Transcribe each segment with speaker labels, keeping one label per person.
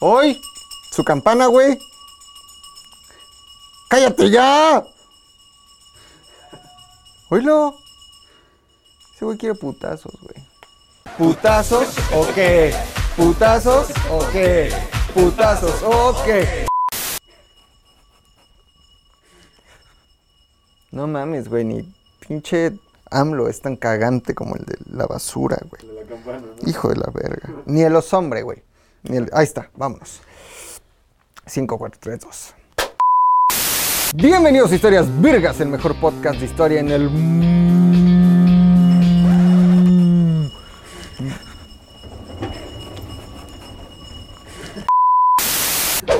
Speaker 1: ¡Hoy! ¡Su campana, güey! ¡Cállate ya! ¡Oílo! Ese güey quiere putazos, güey. ¿Putazos o qué? ¿Putazos o qué? ¿Putazos o qué? No mames, güey, ni pinche AMLO es tan cagante como el de la basura, güey. Hijo de la verga. Ni el osombre, güey. Ahí está, vámonos. 5, 4, 3, 2. Bienvenidos a Historias Virgas, el mejor podcast de historia en el.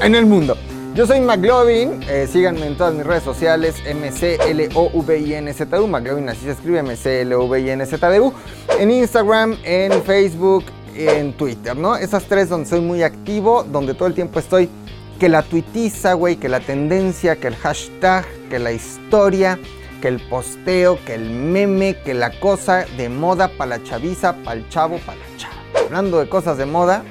Speaker 1: En el mundo. Yo soy McLovin, eh, síganme en todas mis redes sociales, MCLOVINZU, McLovin así se escribe, MCLOVINZU, en Instagram, en Facebook, en Twitter, ¿no? Esas tres donde soy muy activo, donde todo el tiempo estoy que la tuitiza, güey, que la tendencia, que el hashtag, que la historia, que el posteo, que el meme, que la cosa de moda para la chaviza, para el chavo, para la chava. Hablando de cosas de moda,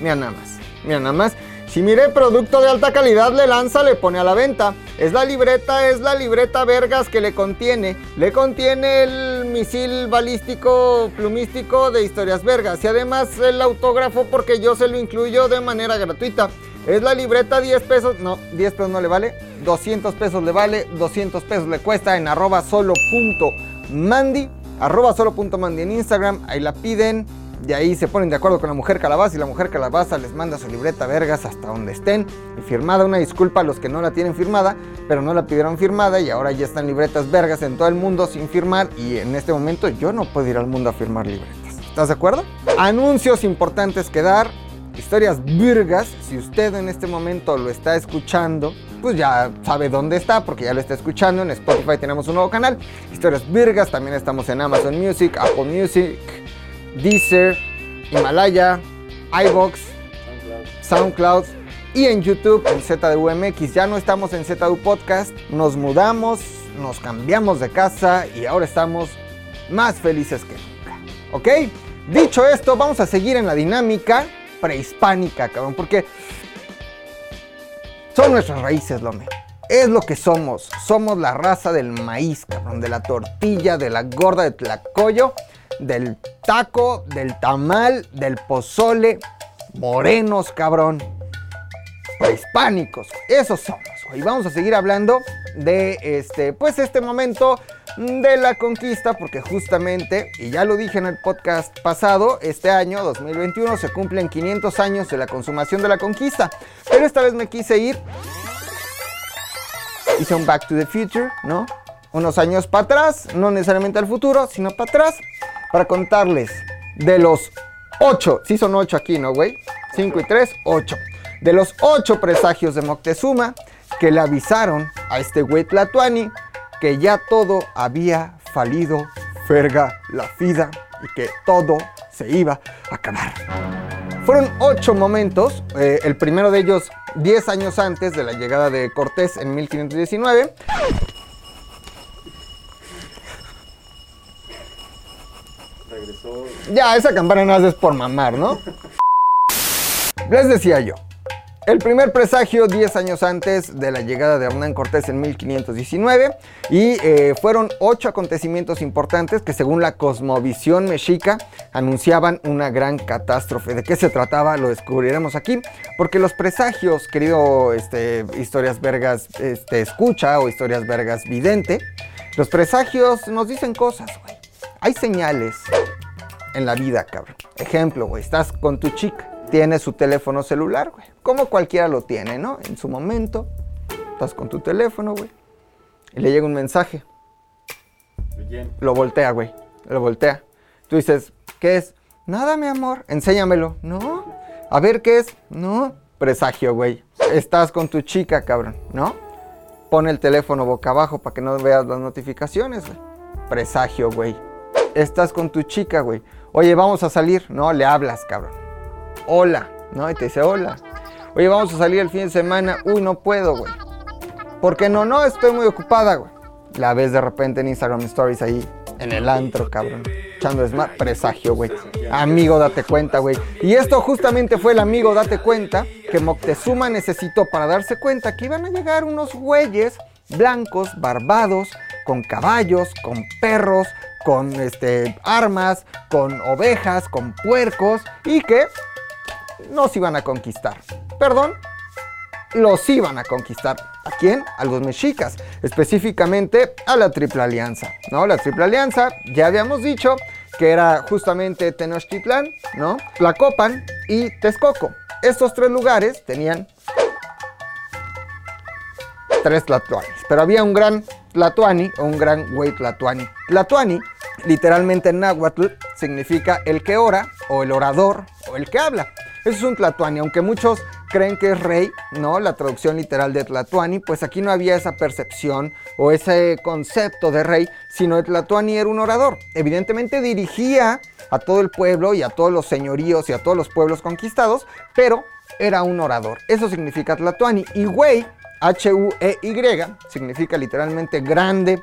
Speaker 1: mira nada más, mira nada más. Si mire producto de alta calidad, le lanza, le pone a la venta. Es la libreta, es la libreta Vergas que le contiene. Le contiene el misil balístico plumístico de historias Vergas. Y además el autógrafo porque yo se lo incluyo de manera gratuita. Es la libreta 10 pesos, no, 10 pesos no le vale. 200 pesos le vale, 200 pesos le cuesta en arroba solo punto mandi. Arroba solo punto mandi en Instagram, ahí la piden. De ahí se ponen de acuerdo con la mujer calabaza y la mujer calabaza les manda su libreta vergas hasta donde estén. Y firmada, una disculpa a los que no la tienen firmada, pero no la pidieron firmada y ahora ya están libretas vergas en todo el mundo sin firmar. Y en este momento yo no puedo ir al mundo a firmar libretas. ¿Estás de acuerdo? Anuncios importantes que dar. Historias virgas, si usted en este momento lo está escuchando, pues ya sabe dónde está porque ya lo está escuchando. En Spotify tenemos un nuevo canal, Historias Virgas, también estamos en Amazon Music, Apple Music, Deezer, Himalaya, iBox,
Speaker 2: SoundCloud.
Speaker 1: Y en YouTube en ZDUMX. Ya no estamos en ZDU Podcast, nos mudamos, nos cambiamos de casa y ahora estamos más felices que nunca. ¿Ok? Dicho esto, vamos a seguir en la dinámica prehispánica, cabrón, porque son nuestras raíces, Lome. Es lo que somos. Somos la raza del maíz, cabrón, de la tortilla, de la gorda de tlacoyo, del taco, del tamal, del pozole. Morenos, cabrón. Prehispánicos. Esos somos, güey. Vamos a seguir hablando de este, pues este momento de la conquista, porque justamente, y ya lo dije en el podcast pasado, este año, 2021, se cumplen 500 años de la consumación de la conquista. Pero esta vez me quise ir hice un Back to the Future, ¿no? Unos años para atrás, no necesariamente al futuro, sino para atrás, para contarles de los ocho, sí son ocho aquí, ¿no, güey? Cinco y tres, ocho. De los ocho presagios de Moctezuma que le avisaron a este güey Tlatuani que ya todo había falido, ferga la vida y que todo se iba a acabar. Fueron ocho momentos, eh, el primero de ellos 10 años antes de la llegada de Cortés en 1519. Ya, esa campana no haces por mamar, ¿no? Les decía yo, el primer presagio 10 años antes de la llegada de Hernán Cortés en 1519 y eh, fueron ocho acontecimientos importantes que según la cosmovisión mexica anunciaban una gran catástrofe. ¿De qué se trataba? Lo descubriremos aquí porque los presagios, querido este, historias vergas este, escucha o historias vergas vidente, los presagios nos dicen cosas, güey. Hay señales en la vida, cabrón. Ejemplo, güey, estás con tu chica, tiene su teléfono celular, güey. Como cualquiera lo tiene, ¿no? En su momento, estás con tu teléfono, güey. Y le llega un mensaje. Lo voltea, güey. Lo voltea. Tú dices, ¿qué es? Nada, mi amor. Enséñamelo. No. A ver, ¿qué es? No. Presagio, güey. Estás con tu chica, cabrón, ¿no? Pone el teléfono boca abajo para que no veas las notificaciones, güey. Presagio, güey. Estás con tu chica, güey. Oye, vamos a salir. No, le hablas, cabrón. Hola, ¿no? Y te dice hola. Oye, vamos a salir el fin de semana. Uy, no puedo, güey. ¿Por qué no? No, estoy muy ocupada, güey. La ves de repente en Instagram Stories ahí, en el antro, cabrón. escuchando es más presagio, güey. Amigo, date cuenta, güey. Y esto justamente fue el amigo, date cuenta, que Moctezuma necesitó para darse cuenta que iban a llegar unos güeyes blancos, barbados, con caballos, con perros, con este, armas, con ovejas, con puercos y que nos iban a conquistar. Perdón, los iban a conquistar. ¿A quién? A los mexicas, específicamente a la Triple Alianza, ¿no? La Triple Alianza, ya habíamos dicho que era justamente Tenochtitlán, ¿no? Tlacopan y Texcoco. Estos tres lugares tenían tres Tlatuanis, pero había un gran Tlatuani o un gran güey Tlatuani. Tlatuani, literalmente en náhuatl, significa el que ora o el orador o el que habla. Eso es un Tlatuani, aunque muchos creen que es rey, ¿no? La traducción literal de Tlatuani, pues aquí no había esa percepción o ese concepto de rey, sino el Tlatuani era un orador. Evidentemente dirigía a todo el pueblo y a todos los señoríos y a todos los pueblos conquistados, pero era un orador. Eso significa Tlatuani. Y güey, H-U-E-Y, significa literalmente grande,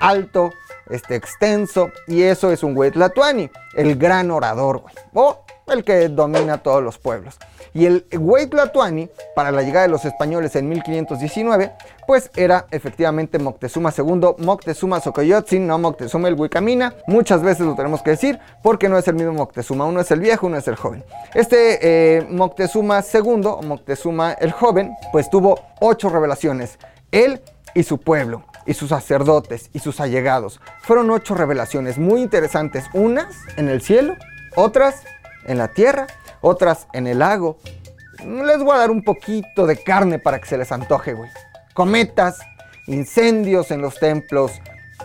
Speaker 1: alto, este, extenso, y eso es un güey Tlatuani, el gran orador, güey. O el que domina todos los pueblos. Y el güey Tlatuani, para la llegada de los españoles en 1519, pues era efectivamente Moctezuma II, Moctezuma Xocoyotzin, no Moctezuma el Huicamina. Muchas veces lo tenemos que decir porque no es el mismo Moctezuma, uno es el viejo, uno es el joven. Este eh, Moctezuma II, Moctezuma el joven, pues tuvo ocho revelaciones. Él y su pueblo y sus sacerdotes y sus allegados. Fueron ocho revelaciones muy interesantes, unas en el cielo, otras en la tierra, otras en el lago. Les voy a dar un poquito de carne para que se les antoje, güey. Cometas, incendios en los templos,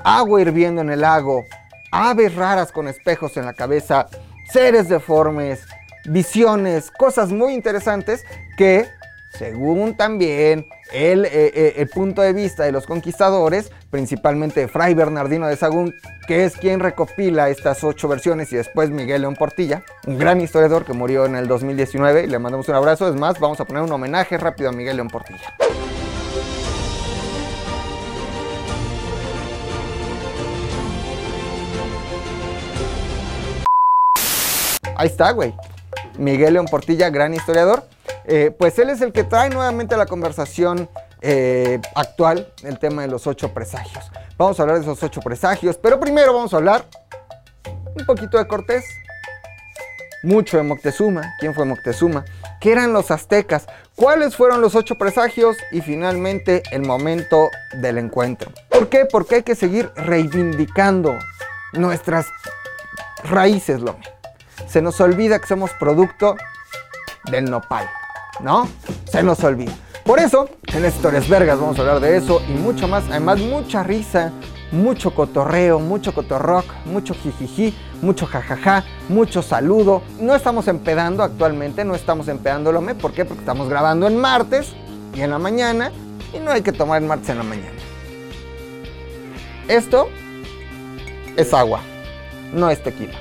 Speaker 1: agua hirviendo en el lago, aves raras con espejos en la cabeza, seres deformes, visiones, cosas muy interesantes que según también el, eh, eh, el, punto de vista de los conquistadores, principalmente Fray Bernardino de Sagún, que es quien recopila estas ocho versiones, y después Miguel León Portilla, un gran historiador que murió en el 2019, y le mandamos un abrazo. Es más, vamos a poner un homenaje rápido a Miguel León Portilla. Ahí está, güey. Miguel León Portilla, gran historiador. Eh, pues él es el que trae nuevamente a la conversación eh, actual el tema de los ocho presagios. Vamos a hablar de esos ocho presagios, pero primero vamos a hablar un poquito de Cortés, mucho de Moctezuma, quién fue Moctezuma, qué eran los aztecas, cuáles fueron los ocho presagios y finalmente el momento del encuentro. ¿Por qué? Porque hay que seguir reivindicando nuestras raíces, Lome. Se nos olvida que somos producto del nopal. ¿No? Se nos olvida. Por eso, en Historias Vergas vamos a hablar de eso y mucho más. Además, mucha risa, mucho cotorreo, mucho cotorrock, mucho jijiji, mucho jajaja, mucho saludo. No estamos empedando actualmente, no estamos empedándolome. ¿Por qué? Porque estamos grabando en martes y en la mañana y no hay que tomar en martes en la mañana. Esto es agua, no es tequila.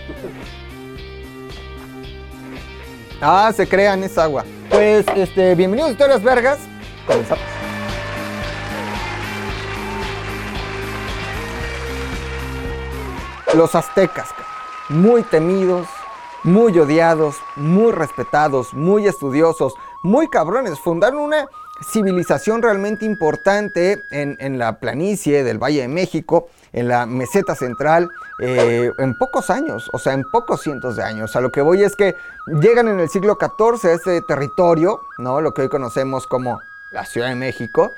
Speaker 1: Ah, se crean, es agua. Pues, este, bienvenidos a Historias Vergas. Comenzamos. Los aztecas, muy temidos, muy odiados, muy respetados, muy estudiosos, muy cabrones. Fundaron una civilización realmente importante en, la planicie del Valle de México en la meseta central eh, en pocos años, o sea, en pocos cientos de años. A lo que voy es que llegan en el siglo XIV a este territorio, ¿no? Lo que hoy conocemos como la Ciudad de México,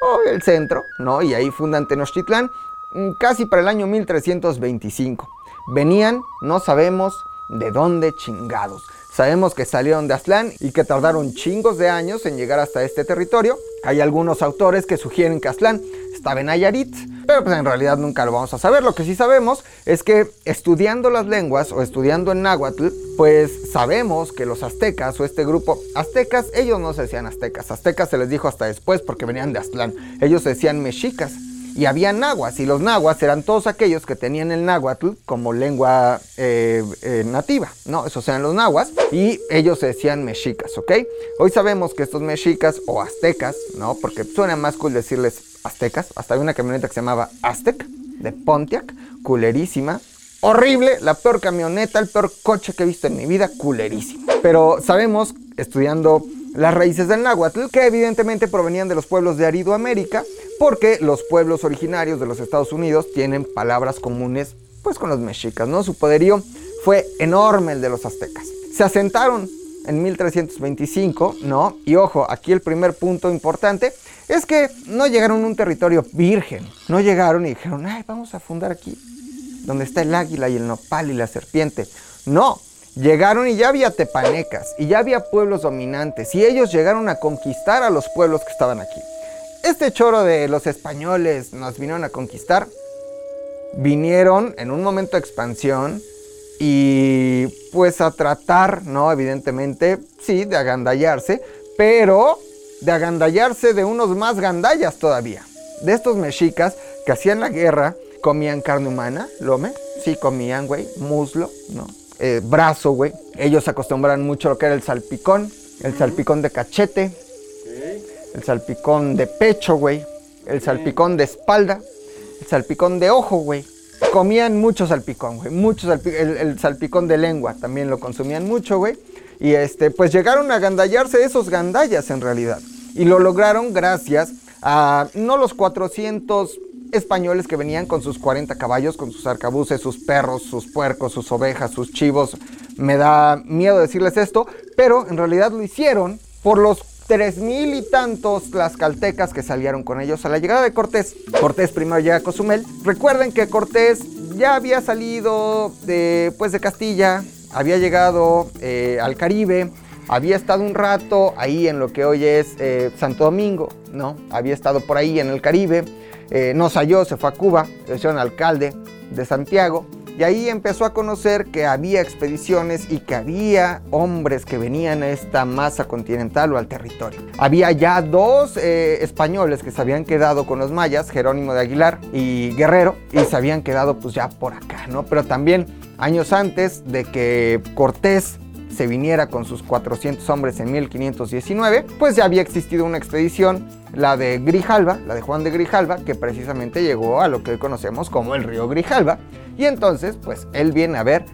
Speaker 1: o el centro, ¿no? Y ahí fundan Tenochtitlán, mm, casi para el año 1325. Venían, no sabemos de dónde chingados. Sabemos que salieron de Aztlán y que tardaron chingos de años en llegar hasta este territorio. Hay algunos autores que sugieren que Aztlán estaba en Nayarit, pero pues en realidad nunca lo vamos a saber. Lo que sí sabemos es que estudiando las lenguas o estudiando en náhuatl, pues sabemos que los aztecas o este grupo aztecas, ellos no se decían aztecas. Aztecas se les dijo hasta después porque venían de Aztlán. Ellos se decían mexicas y había nahuas, y los nahuas eran todos aquellos que tenían el náhuatl como lengua eh, eh, nativa, ¿no? Esos eran los nahuas, y ellos se decían mexicas, ¿ok? Hoy sabemos que estos mexicas o aztecas, ¿no? Porque suena más cool decirles aztecas, hasta hay una camioneta que se llamaba Aztec, de Pontiac, culerísima, horrible, la peor camioneta, el peor coche que he visto en mi vida, culerísimo. Pero sabemos, estudiando las raíces del náhuatl, que evidentemente provenían de los pueblos de Aridoamérica, porque los pueblos originarios de los Estados Unidos tienen palabras comunes pues con los mexicas, ¿no? Su poderío fue enorme el de los aztecas. Se asentaron en 1325, ¿no? Y ojo, aquí el primer punto importante es que no llegaron a un territorio virgen, no llegaron y dijeron, ay, vamos a fundar aquí, donde está el águila y el nopal y la serpiente. No, llegaron y ya había tepanecas y ya había pueblos dominantes y ellos llegaron a conquistar a los pueblos que estaban aquí. Este choro de los españoles nos vinieron a conquistar, vinieron en un momento de expansión y pues a tratar, ¿no? Evidentemente, sí, de agandallarse, pero de agandallarse de unos más gandallas todavía. De estos mexicas que hacían la guerra, comían carne humana, lome, sí comían, güey, muslo, ¿no? Eh, brazo, güey. Ellos acostumbran mucho lo que era el salpicón, el salpicón de cachete, el salpicón de pecho, güey, el salpicón de espalda, el salpicón de ojo, güey. Comían mucho salpicón, güey, mucho el, el salpicón de lengua también lo consumían mucho, güey. Y este, pues llegaron a gandallarse esos gandallas en realidad. Y lo lograron gracias a no los 400 españoles que venían con sus 40 caballos, con sus arcabuces, sus perros, sus puercos, sus ovejas, sus chivos. Me da miedo decirles esto, pero en realidad lo hicieron por los tres mil y tantos tlaxcaltecas que salieron con ellos a la llegada de Cortés. Cortés primero llega a Cozumel. Recuerden que Cortés ya había salido de, pues, de Castilla, había llegado eh, al Caribe, había estado un rato ahí en lo que hoy es eh, Santo Domingo, ¿no? Había estado por ahí en el Caribe, eh, no salió, se fue a Cuba, le hicieron alcalde de Santiago, y ahí empezó a conocer que había expediciones y que había hombres que venían a esta masa continental o al territorio. Había ya dos eh, españoles que se habían quedado con los mayas, Jerónimo de Aguilar y Guerrero, y se habían quedado pues ya por acá, ¿no? Pero también años antes de que Cortés se viniera con sus 400 hombres en 1519, pues ya había existido una expedición, la de Grijalva, la de Juan de Grijalva, que precisamente llegó a lo que hoy conocemos como el río Grijalva, y entonces pues él viene a ver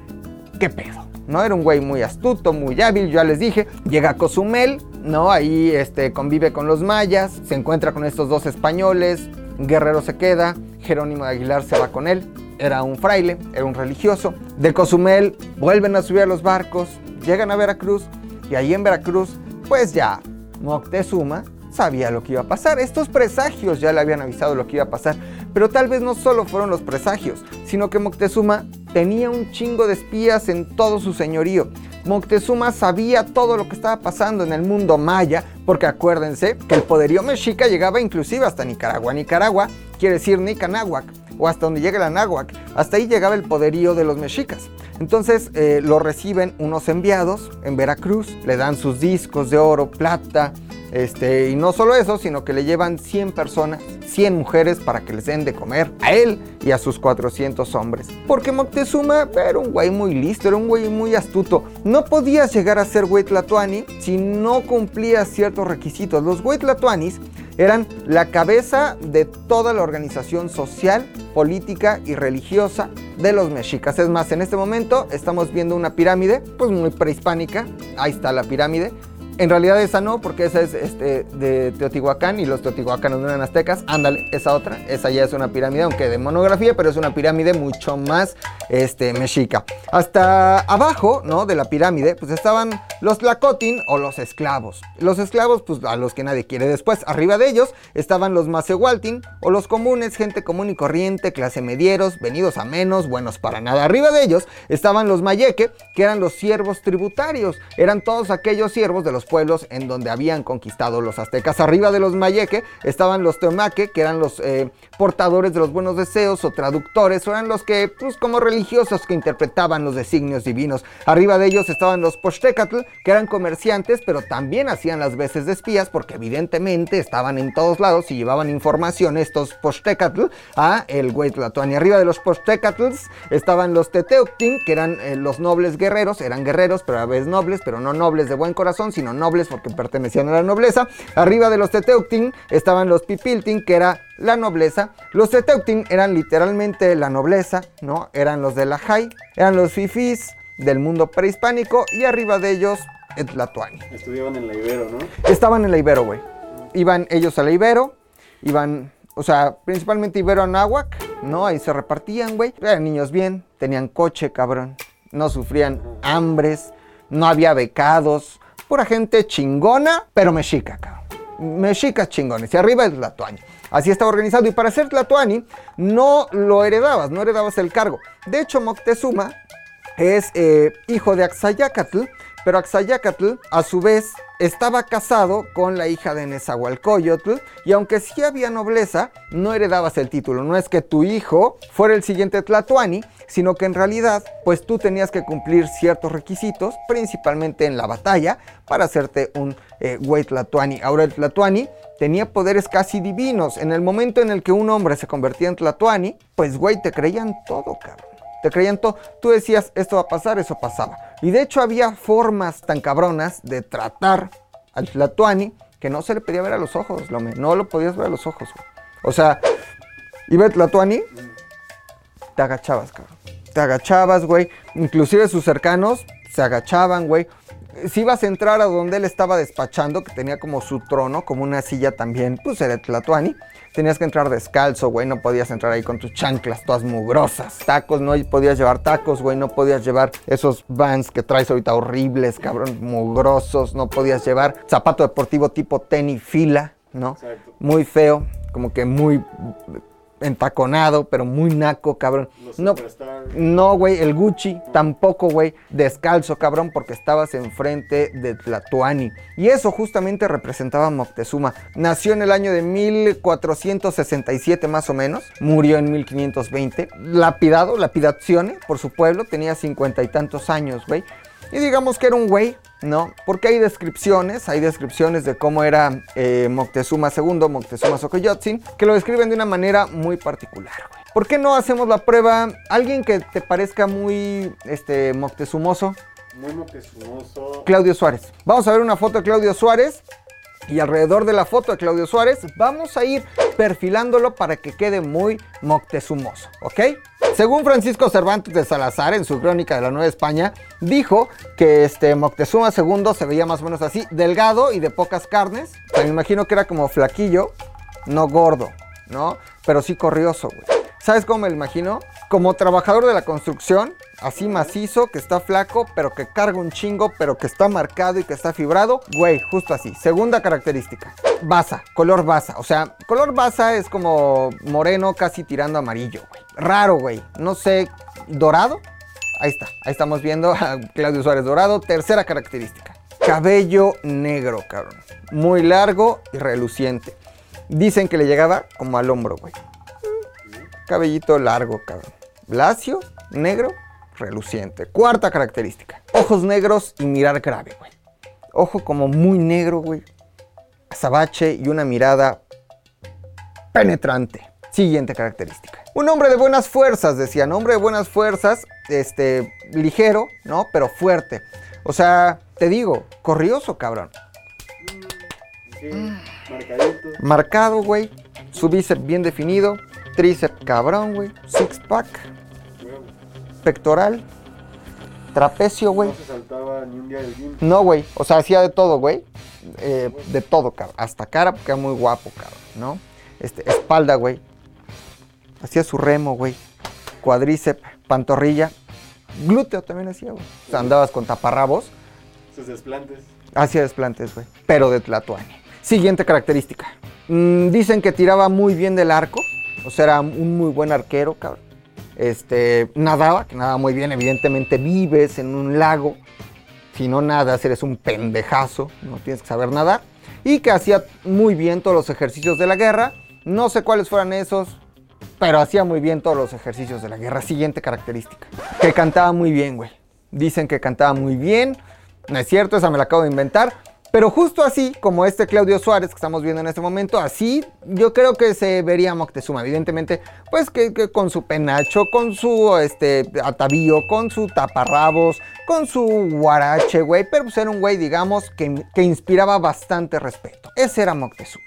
Speaker 1: qué pedo. ¿no? Era un güey muy astuto, muy hábil, ya les dije. Llega a Cozumel, ¿no? Ahí este, convive con los mayas, se encuentra con estos dos españoles, Guerrero se queda, Jerónimo de Aguilar se va con él, era un fraile, era un religioso. De Cozumel vuelven a subir a los barcos, llegan a Veracruz y ahí en Veracruz, pues ya Moctezuma sabía lo que iba a pasar. Estos presagios ya le habían avisado lo que iba a pasar. Pero tal vez no solo fueron los presagios, sino que Moctezuma tenía un chingo de espías en todo su señorío. Moctezuma sabía todo lo que estaba pasando en el mundo maya, porque acuérdense que el poderío mexica llegaba inclusive hasta Nicaragua. Nicaragua quiere decir Nicanáhuac, o hasta donde llega la náhuac. Hasta ahí llegaba el poderío de los mexicas. Entonces eh, lo reciben unos enviados en Veracruz, le dan sus discos de oro, plata, este, y no solo eso, sino que le llevan 100 personas, 100 mujeres para que les den de comer a él y a sus 400 hombres. Porque Moctezuma era un güey muy listo, era un güey muy astuto. No podías llegar a ser güey tlatoani si no cumplías ciertos requisitos. Los güey tlatoanis eran la cabeza de toda la organización social, política y religiosa de los mexicas. Es más, en este momento estamos viendo una pirámide, pues muy prehispánica. Ahí está la pirámide. En realidad esa no, porque esa es este, de Teotihuacán y los teotihuacanos no eran aztecas. Ándale, esa otra, esa ya es una pirámide, aunque de monografía, pero es una pirámide mucho más este, mexica. Hasta abajo, ¿no? De la pirámide, pues estaban los tlacotin o los esclavos. Los esclavos, pues a los que nadie quiere después. Arriba de ellos estaban los macehualtin o los comunes, gente común y corriente, clase medieros, venidos a menos, buenos para nada. Arriba de ellos estaban los mayeque, que eran los siervos tributarios. Eran todos aquellos siervos de los pueblos en donde habían conquistado los aztecas. Arriba de los mayeque estaban los teomaque, que eran los eh, portadores de los buenos deseos o traductores, o eran los que, pues como religiosos que interpretaban los designios divinos. Arriba de ellos estaban los pochtecatl, que eran comerciantes, pero también hacían las veces de espías, porque evidentemente estaban en todos lados y llevaban información estos Pochtecatl a el Huaytlatoani. Arriba de los Pochtecatls estaban los Teteuctin, que eran eh, los nobles guerreros, eran guerreros, pero a veces nobles, pero no nobles de buen corazón, sino nobles porque pertenecían a la nobleza. Arriba de los Teteuctin estaban los Pipiltin, que era la nobleza. Los Teteuctin eran literalmente la nobleza, ¿no? Eran los de la Jai, eran los fifís del mundo prehispánico y arriba de ellos el Tlatoani.
Speaker 2: Estudiaban en la Ibero, ¿no?
Speaker 1: Estaban en la Ibero, güey. Iban ellos a la Ibero, iban, o sea, principalmente Ibero a Náhuac, ¿no? Ahí se repartían, güey. Eran niños bien, tenían coche, cabrón. No sufrían hambres, no había becados. Pura gente chingona, pero mexica. Mexicas chingones. Y arriba el Tlatoani. Así estaba organizado. Y para ser Tlatoani, no lo heredabas, no heredabas el cargo. De hecho, Moctezuma es eh, hijo de Axayacatl, pero Axayacatl a su vez estaba casado con la hija de Nezahualcóyotl y aunque sí había nobleza, no heredabas el título. No es que tu hijo fuera el siguiente Tlatoani, sino que en realidad pues tú tenías que cumplir ciertos requisitos, principalmente en la batalla, para hacerte un eh, güey Tlatoani. Ahora el Tlatoani tenía poderes casi divinos. En el momento en el que un hombre se convertía en Tlatoani, pues güey, te creían todo, cabrón te creían todo. Tú decías, esto va a pasar, eso pasaba. Y de hecho había formas tan cabronas de tratar al Tlatuani que no se le pedía ver a los ojos, Lome. No lo podías ver a los ojos, güey. O sea, iba el Tlatuani, te agachabas, cabrón. Te agachabas, güey. Inclusive sus cercanos se agachaban, güey. Si ibas a entrar a donde él estaba despachando, que tenía como su trono, como una silla también, pues era el Tlatuani. Tenías que entrar descalzo, güey, no podías entrar ahí con tus chanclas todas mugrosas. Tacos, no podías llevar tacos, güey, no podías llevar esos vans que traes ahorita horribles, cabrón, mugrosos. No podías llevar zapato deportivo tipo tenis fila, ¿no?
Speaker 2: Exacto.
Speaker 1: Muy feo, como que muy entaconado, pero muy naco, cabrón.
Speaker 2: Los
Speaker 1: No, no, güey, el Gucci tampoco, güey, descalzo, cabrón, porque estabas enfrente de Tlatuani. Y eso justamente representaba a Moctezuma. Nació en el año de 1467 más o menos, murió en 1520, lapidado, lapidazione por su pueblo, tenía cincuenta y tantos años, güey. Y digamos que era un güey, ¿no? Porque hay descripciones, hay descripciones de cómo era eh, Moctezuma II, Moctezuma Xocoyotzin, que lo describen de una manera muy particular, güey. ¿Por qué no hacemos la prueba? Alguien que te parezca muy, este, Moctezumoso,
Speaker 2: Muy moquezumoso.
Speaker 1: Claudio Suárez. Vamos a ver una foto de Claudio Suárez. Y alrededor de la foto de Claudio Suárez vamos a ir perfilándolo para que quede muy moctezumoso, ¿ok? Según Francisco Cervantes de Salazar en su crónica de la Nueva España, dijo que este Moctezuma II se veía más o menos así, delgado y de pocas carnes. Me imagino que era como flaquillo, no gordo, ¿no? Pero sí corrioso, güey. ¿Sabes cómo me lo imagino? Como trabajador de la construcción, así macizo, que está flaco, pero que carga un chingo, pero que está marcado y que está fibrado. Güey, justo así. Segunda característica. Basa, color basa. O sea, color basa es como moreno, casi tirando amarillo, güey. Raro, güey. No sé, dorado. Ahí está. Ahí estamos viendo a Claudio Suárez dorado. Tercera característica. Cabello negro, cabrón. Muy largo y reluciente. Dicen que le llegaba como al hombro, güey. Cabellito largo, cabrón. Lacio, negro, reluciente. Cuarta característica. Ojos negros y mirar grave, güey. Ojo como muy negro, güey. Azabache y una mirada penetrante. Siguiente característica. Un hombre de buenas fuerzas, decían. Hombre de buenas fuerzas, este, ligero, ¿no? Pero fuerte. O sea, te digo, corrioso, cabrón.
Speaker 2: Sí, marcadito.
Speaker 1: Marcado, güey. Su bíceps bien definido. Tríceps cabrón, güey. Six pack. Pectoral. Trapecio, güey.
Speaker 2: No se saltaba ni un día del gym.
Speaker 1: No, güey. O sea, hacía de todo, güey. Eh, de todo, cabrón. Hasta cara, porque era muy guapo, cabrón, ¿no? Este, espalda, güey. Hacía su remo, güey. Cuadríceps, pantorrilla. Glúteo también hacía, güey. O sea, andabas con taparrabos.
Speaker 2: Sus desplantes.
Speaker 1: Hacía desplantes, güey. Pero de Tlatuani. Siguiente característica. Mm, dicen que tiraba muy bien del arco. O sea, era un muy buen arquero, cabrón. Este, nadaba, que nadaba muy bien. Evidentemente vives en un lago. Si no nadas, eres un pendejazo. No tienes que saber nadar. Y que hacía muy bien todos los ejercicios de la guerra. No sé cuáles fueran esos. Pero hacía muy bien todos los ejercicios de la guerra. Siguiente característica. Que cantaba muy bien, güey. Dicen que cantaba muy bien. No es cierto, esa me la acabo de inventar. Pero justo así, como este Claudio Suárez que estamos viendo en este momento, así yo creo que se vería Moctezuma. Evidentemente, pues que, con su penacho, con su este, atavío, con su taparrabos, con su guarache, güey. Pero pues era un güey, digamos, que, que inspiraba bastante respeto. Ese era Moctezuma.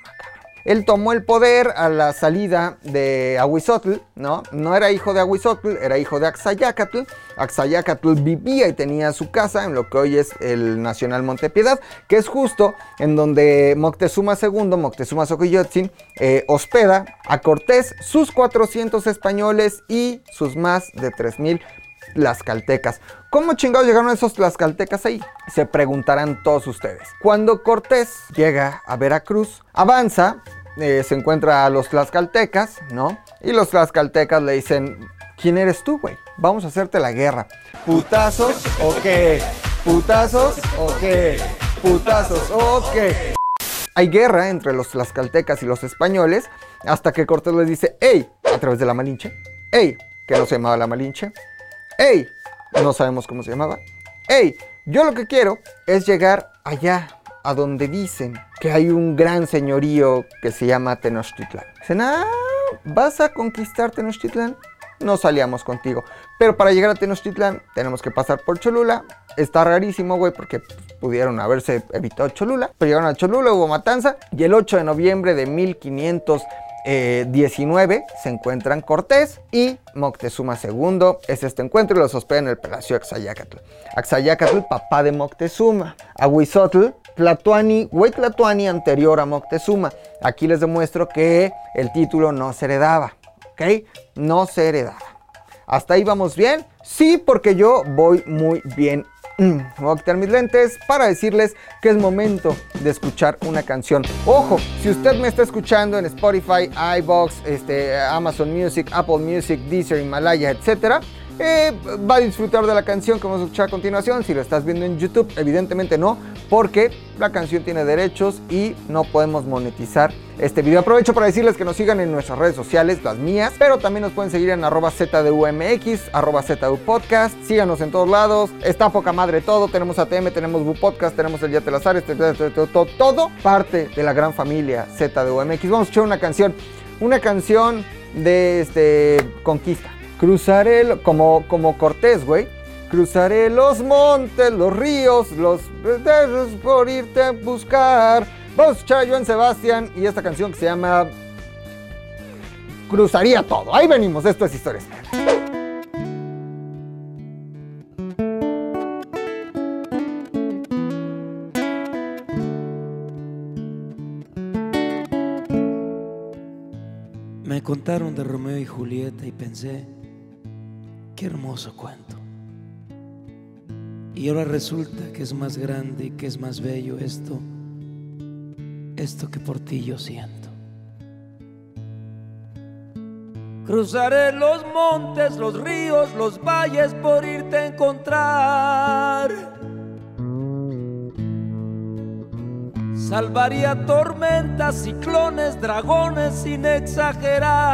Speaker 1: Él tomó el poder a la salida de Ahuizotl, ¿no? No era hijo de Ahuizotl, era hijo de Axayacatl. Axayacatl vivía y tenía su casa en lo que hoy es el Nacional Montepiedad, que es justo en donde Moctezuma II, Moctezuma Xochiyotzin, eh, hospeda a Cortés, sus 400 españoles y sus más de 3000 tlaxcaltecas. ¿Cómo chingados llegaron esos tlaxcaltecas ahí? Se preguntarán todos ustedes. Cuando Cortés llega a Veracruz, avanza, eh, se encuentra a los tlaxcaltecas, ¿no? Y los tlaxcaltecas le dicen, ¿quién eres tú, güey? Vamos a hacerte la guerra. ¿Putazos o qué? ¿Putazos o qué? ¿Putazos o qué? Hay guerra entre los tlaxcaltecas y los españoles hasta que Cortés les dice, ¡Ey! A través de la Malinche. ¡Ey! Que no se llamaba la Malinche. ¡Ey! No sabemos cómo se llamaba. ¡Ey! Yo lo que quiero es llegar allá, a donde dicen que hay un gran señorío que se llama Tenochtitlán. Dicen, ah, ¿vas a conquistar Tenochtitlán? No salíamos contigo. Pero para llegar a Tenochtitlán tenemos que pasar por Cholula. Está rarísimo, güey, porque pudieron haberse evitado Cholula. Pero llegaron a Cholula, hubo matanza. Y el 8 de noviembre de 1519 se encuentran Cortés y Moctezuma II. Es este encuentro y los hospeda en el Palacio Axayacatl. Axayacatl, papá de Moctezuma. Ahuizotl, Tlatuani, güey Tlatuani anterior a Moctezuma. Aquí les demuestro que el título no se heredaba. ¿Ok? No se heredaba. ¿Hasta ahí vamos bien? Sí, porque yo voy muy bien. Voy a quitar mis lentes para decirles que es momento de escuchar una canción. Ojo, si usted me está escuchando en Spotify, iBox, este, Amazon Music, Apple Music, Deezer, Himalaya, etcétera, eh, va a disfrutar de la canción que vamos a escuchar a continuación. Si lo estás viendo en YouTube, evidentemente no, porque la canción tiene derechos y no podemos monetizar este video. Aprovecho para decirles que nos sigan en nuestras redes sociales, las mías, pero también nos pueden seguir en arroba ZDUMX, arroba ZDU Podcast. Síganos en todos lados. Está poca madre todo. Tenemos ATM, tenemos Bu Podcast, tenemos el Yate Lazar, este, este, este, todo, todo parte de la gran familia ZDUMX. Vamos a escuchar una canción, una canción de este, Conquista. Cruzaré, como, como Cortés, güey. Cruzaré los montes, los ríos, los dedos por irte a buscar. Vamos a escuchar a Joan Sebastián y esta canción que se llama Cruzaría todo. Ahí venimos, esto es Historias.
Speaker 3: Me contaron de Romeo y Julieta y pensé, qué hermoso cuento. Y ahora resulta que es más grande y que es más bello esto, esto que por ti yo siento. Cruzaré los montes, los ríos, los valles por irte a encontrar. Salvaría tormentas, ciclones, dragones sin exagerar.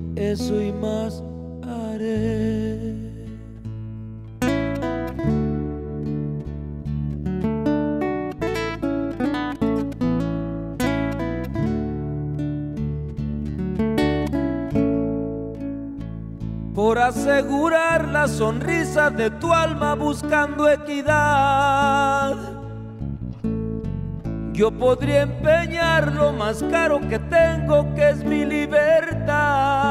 Speaker 3: eso y más haré. por asegurar la sonrisa de tu alma buscando equidad. Yo podría empeñar lo más caro que tengo, que es mi libertad.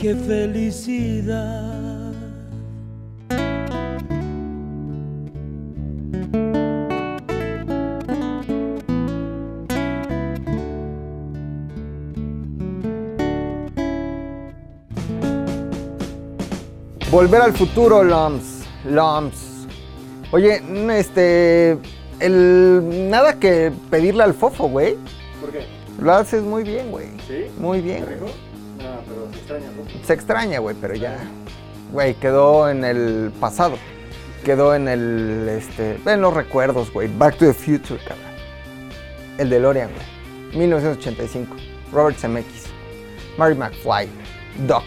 Speaker 3: qué felicidad.
Speaker 1: Volver al futuro, Loms. Loms. Oye, este. El, nada que pedirle al fofo, güey.
Speaker 2: ¿Por qué?
Speaker 1: Lo haces muy bien, güey.
Speaker 2: ¿Sí?
Speaker 1: Muy bien,
Speaker 2: ¿Rico?
Speaker 1: güey.
Speaker 2: No, pero se extraña poco.
Speaker 1: Se extraña, güey, pero ya. Güey, quedó en el pasado. Quedó en el. Este. En los recuerdos, güey. Back to the Future, cabrón. El DeLorean, güey. 1985. Robert Zemeckis. Mary McFly. Doc.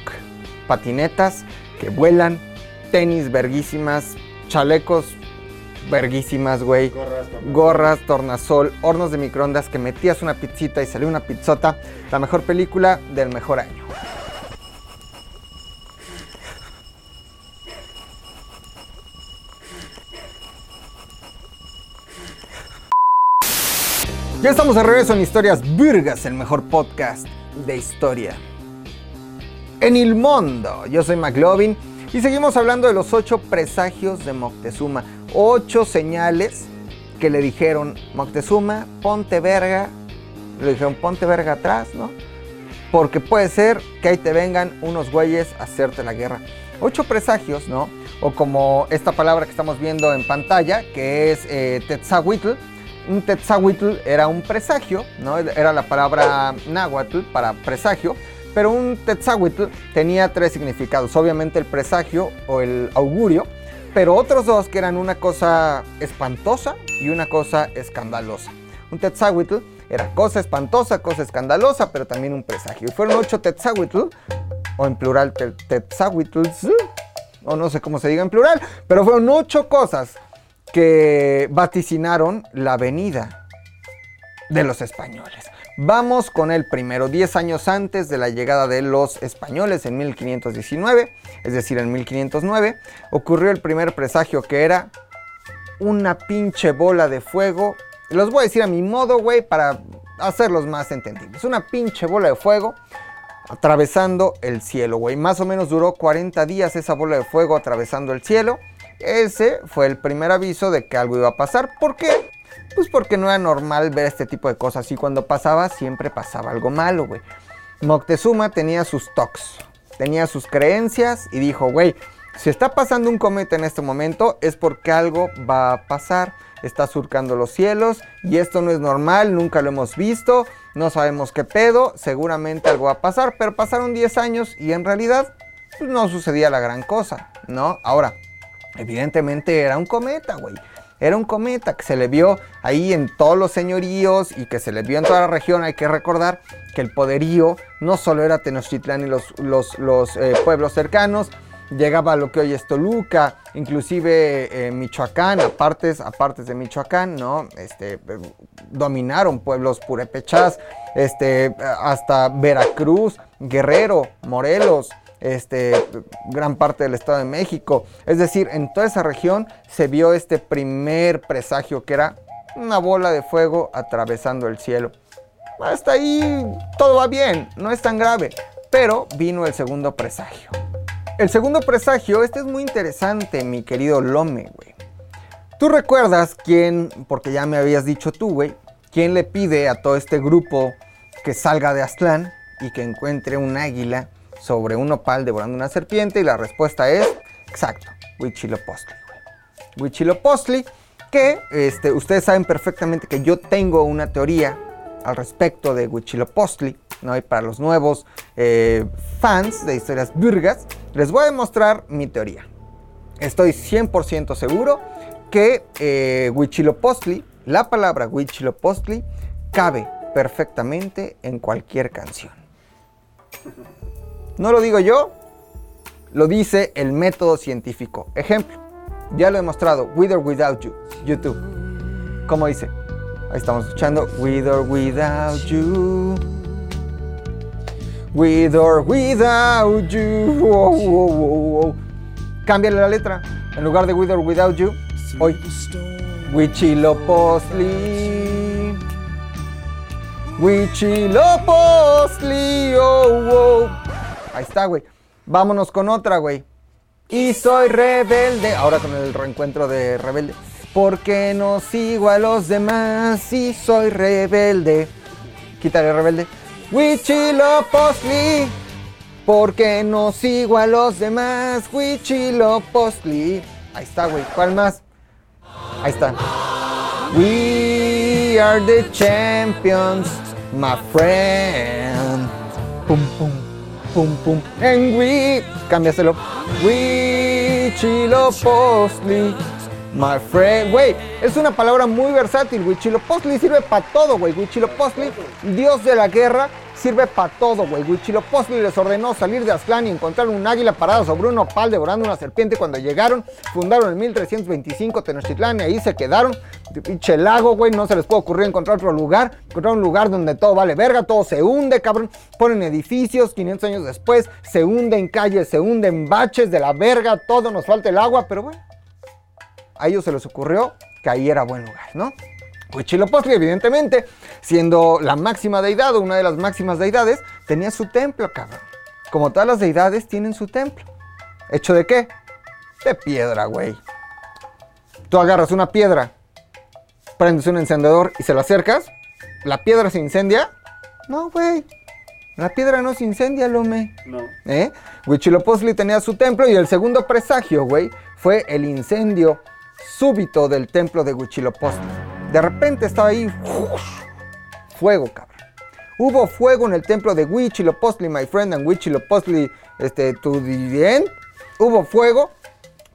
Speaker 1: Patinetas que vuelan. Tenis verguísimas. Chalecos verguísimas, güey.
Speaker 2: Gorras, tornasol.
Speaker 1: Gorras, tornasol, hornos de microondas que metías una pizzita y salió una pizzota. La mejor película del mejor año. Ya estamos de regreso en Historias Virgas, el mejor podcast de historia. En el mundo, yo soy McLovin y seguimos hablando de los ocho presagios de Moctezuma. Ocho señales que le dijeron, Moctezuma, ponte verga. Le dijeron, ponte verga atrás, ¿no? Porque puede ser que ahí te vengan unos güeyes a hacerte la guerra. Ocho presagios, ¿no? O como esta palabra que estamos viendo en pantalla, que es eh, Tetzahuitl. Un Tetzahuitl era un presagio, ¿no? Era la palabra náhuatl para presagio. Pero un Tetzahuitl tenía tres significados. Obviamente el presagio o el augurio, pero otros dos que eran una cosa espantosa y una cosa escandalosa. Un Tetzahuitl era cosa espantosa, cosa escandalosa, pero también un presagio. Y fueron ocho Tetzahuitl, o en plural te- Tetzahuitls, o no sé cómo se diga en plural, pero fueron ocho cosas que vaticinaron la venida de los españoles. Vamos con el primero, 10 años antes de la llegada de los españoles en 1519, es decir, en 1509, ocurrió el primer presagio que era una pinche bola de fuego. Los voy a decir a mi modo, güey, para hacerlos más entendibles. Una pinche bola de fuego atravesando el cielo, güey. Más o menos duró 40 días esa bola de fuego atravesando el cielo. Ese fue el primer aviso de que algo iba a pasar. ¿Por qué? Pues porque no era normal ver este tipo de cosas y cuando pasaba siempre pasaba algo malo, güey. Moctezuma tenía sus tocs, tenía sus creencias y dijo, güey, si está pasando un cometa en este momento es porque algo va a pasar. Está surcando los cielos y esto no es normal, nunca lo hemos visto, no sabemos qué pedo, seguramente algo va a pasar, pero pasaron 10 años y en realidad pues, no sucedía la gran cosa, ¿no? Ahora, evidentemente era un cometa, güey. Era un cometa que se le vio ahí en todos los señoríos y que se le vio en toda la región. Hay que recordar que el poderío no solo era Tenochtitlán y los, los, los, eh, pueblos cercanos, llegaba a lo que hoy es Toluca, inclusive eh, Michoacán, a partes, a partes de Michoacán, ¿no? Este, dominaron pueblos purépechas, este, hasta Veracruz, Guerrero, Morelos, este, gran parte del Estado de México. Es decir, en toda esa región se vio este primer presagio que era una bola de fuego atravesando el cielo. Hasta ahí todo va bien, no es tan grave. Pero vino el segundo presagio. El segundo presagio, este es muy interesante, mi querido Lome, güey. ¿Tú recuerdas quién, porque ya me habías dicho tú, güey, quién le pide a todo este grupo que salga de Aztlán y que encuentre un águila sobre un opal devorando una serpiente? Y la respuesta es, exacto, Huitzilopochtli. Huitzilopochtli, que este, ustedes saben perfectamente que yo tengo una teoría al respecto de Huitzilopochtli, ¿no? Y para los nuevos eh, fans de historias virgas, les voy a demostrar mi teoría. Estoy 100% seguro que eh, Huitzilopochtli, la palabra Huitzilopochtli, cabe perfectamente en cualquier canción. No lo digo yo, lo dice el método científico. Ejemplo, ya lo he mostrado, With or Without You, YouTube. ¿Cómo dice? Ahí estamos escuchando With or Without You. With or without you. Wow. Cámbiale la letra. En lugar de with or without you, hoy. Huichilopochtli. Huichilopochtli. Oh, oh. Ahí está, güey. Vámonos con otra, güey. Y soy rebelde. Ahora con el reencuentro de rebelde. Porque no sigo a los demás y soy rebelde. Quítale rebelde. Huichilopochtli. Porque no sigo a los demás. Huichilopochtli. Ahí está, güey. ¿Cuál más? Ahí está. We are the champions, my friend. Pum, pum, pum, pum. And we. Cámbiaselo. Huichilopochtli. My friend, güey, es una palabra muy versátil. Huichilopochtli sirve para todo, güey. Huichilopochtli, dios de la guerra, sirve para todo, güey. Huichilopochtli les ordenó salir de Aztlán y encontrar un águila parada sobre un opal devorando una serpiente cuando llegaron. Fundaron en 1325 Tenochtitlán y ahí se quedaron. Pinche lago, güey, no se les puede ocurrir encontrar otro lugar. Encontrar un lugar donde todo vale verga, todo se hunde, cabrón. Ponen edificios, 500 años después, se hunden calles, se hunden baches de la verga, todo nos falta el agua, pero bueno a ellos se les ocurrió que ahí era buen lugar, ¿no? Huitzilopochtli, evidentemente, siendo la máxima deidad o una de las máximas deidades, tenía su templo, cabrón. Como todas las deidades tienen su templo. ¿Hecho de qué? De piedra, güey. Tú agarras una piedra, prendes un encendedor y se la acercas, ¿la piedra se incendia? No, güey. La piedra no se incendia, lome.
Speaker 2: No.
Speaker 1: ¿Eh? Huitzilopochtli tenía su templo y el segundo presagio, güey, fue el incendio súbito del templo de Huitzilopochtli. De repente estaba ahí fuego, cabrón. Hubo fuego en el templo de Huitzilopochtli, my friend, and Huitzilopochtli, este, tu bien. Hubo fuego,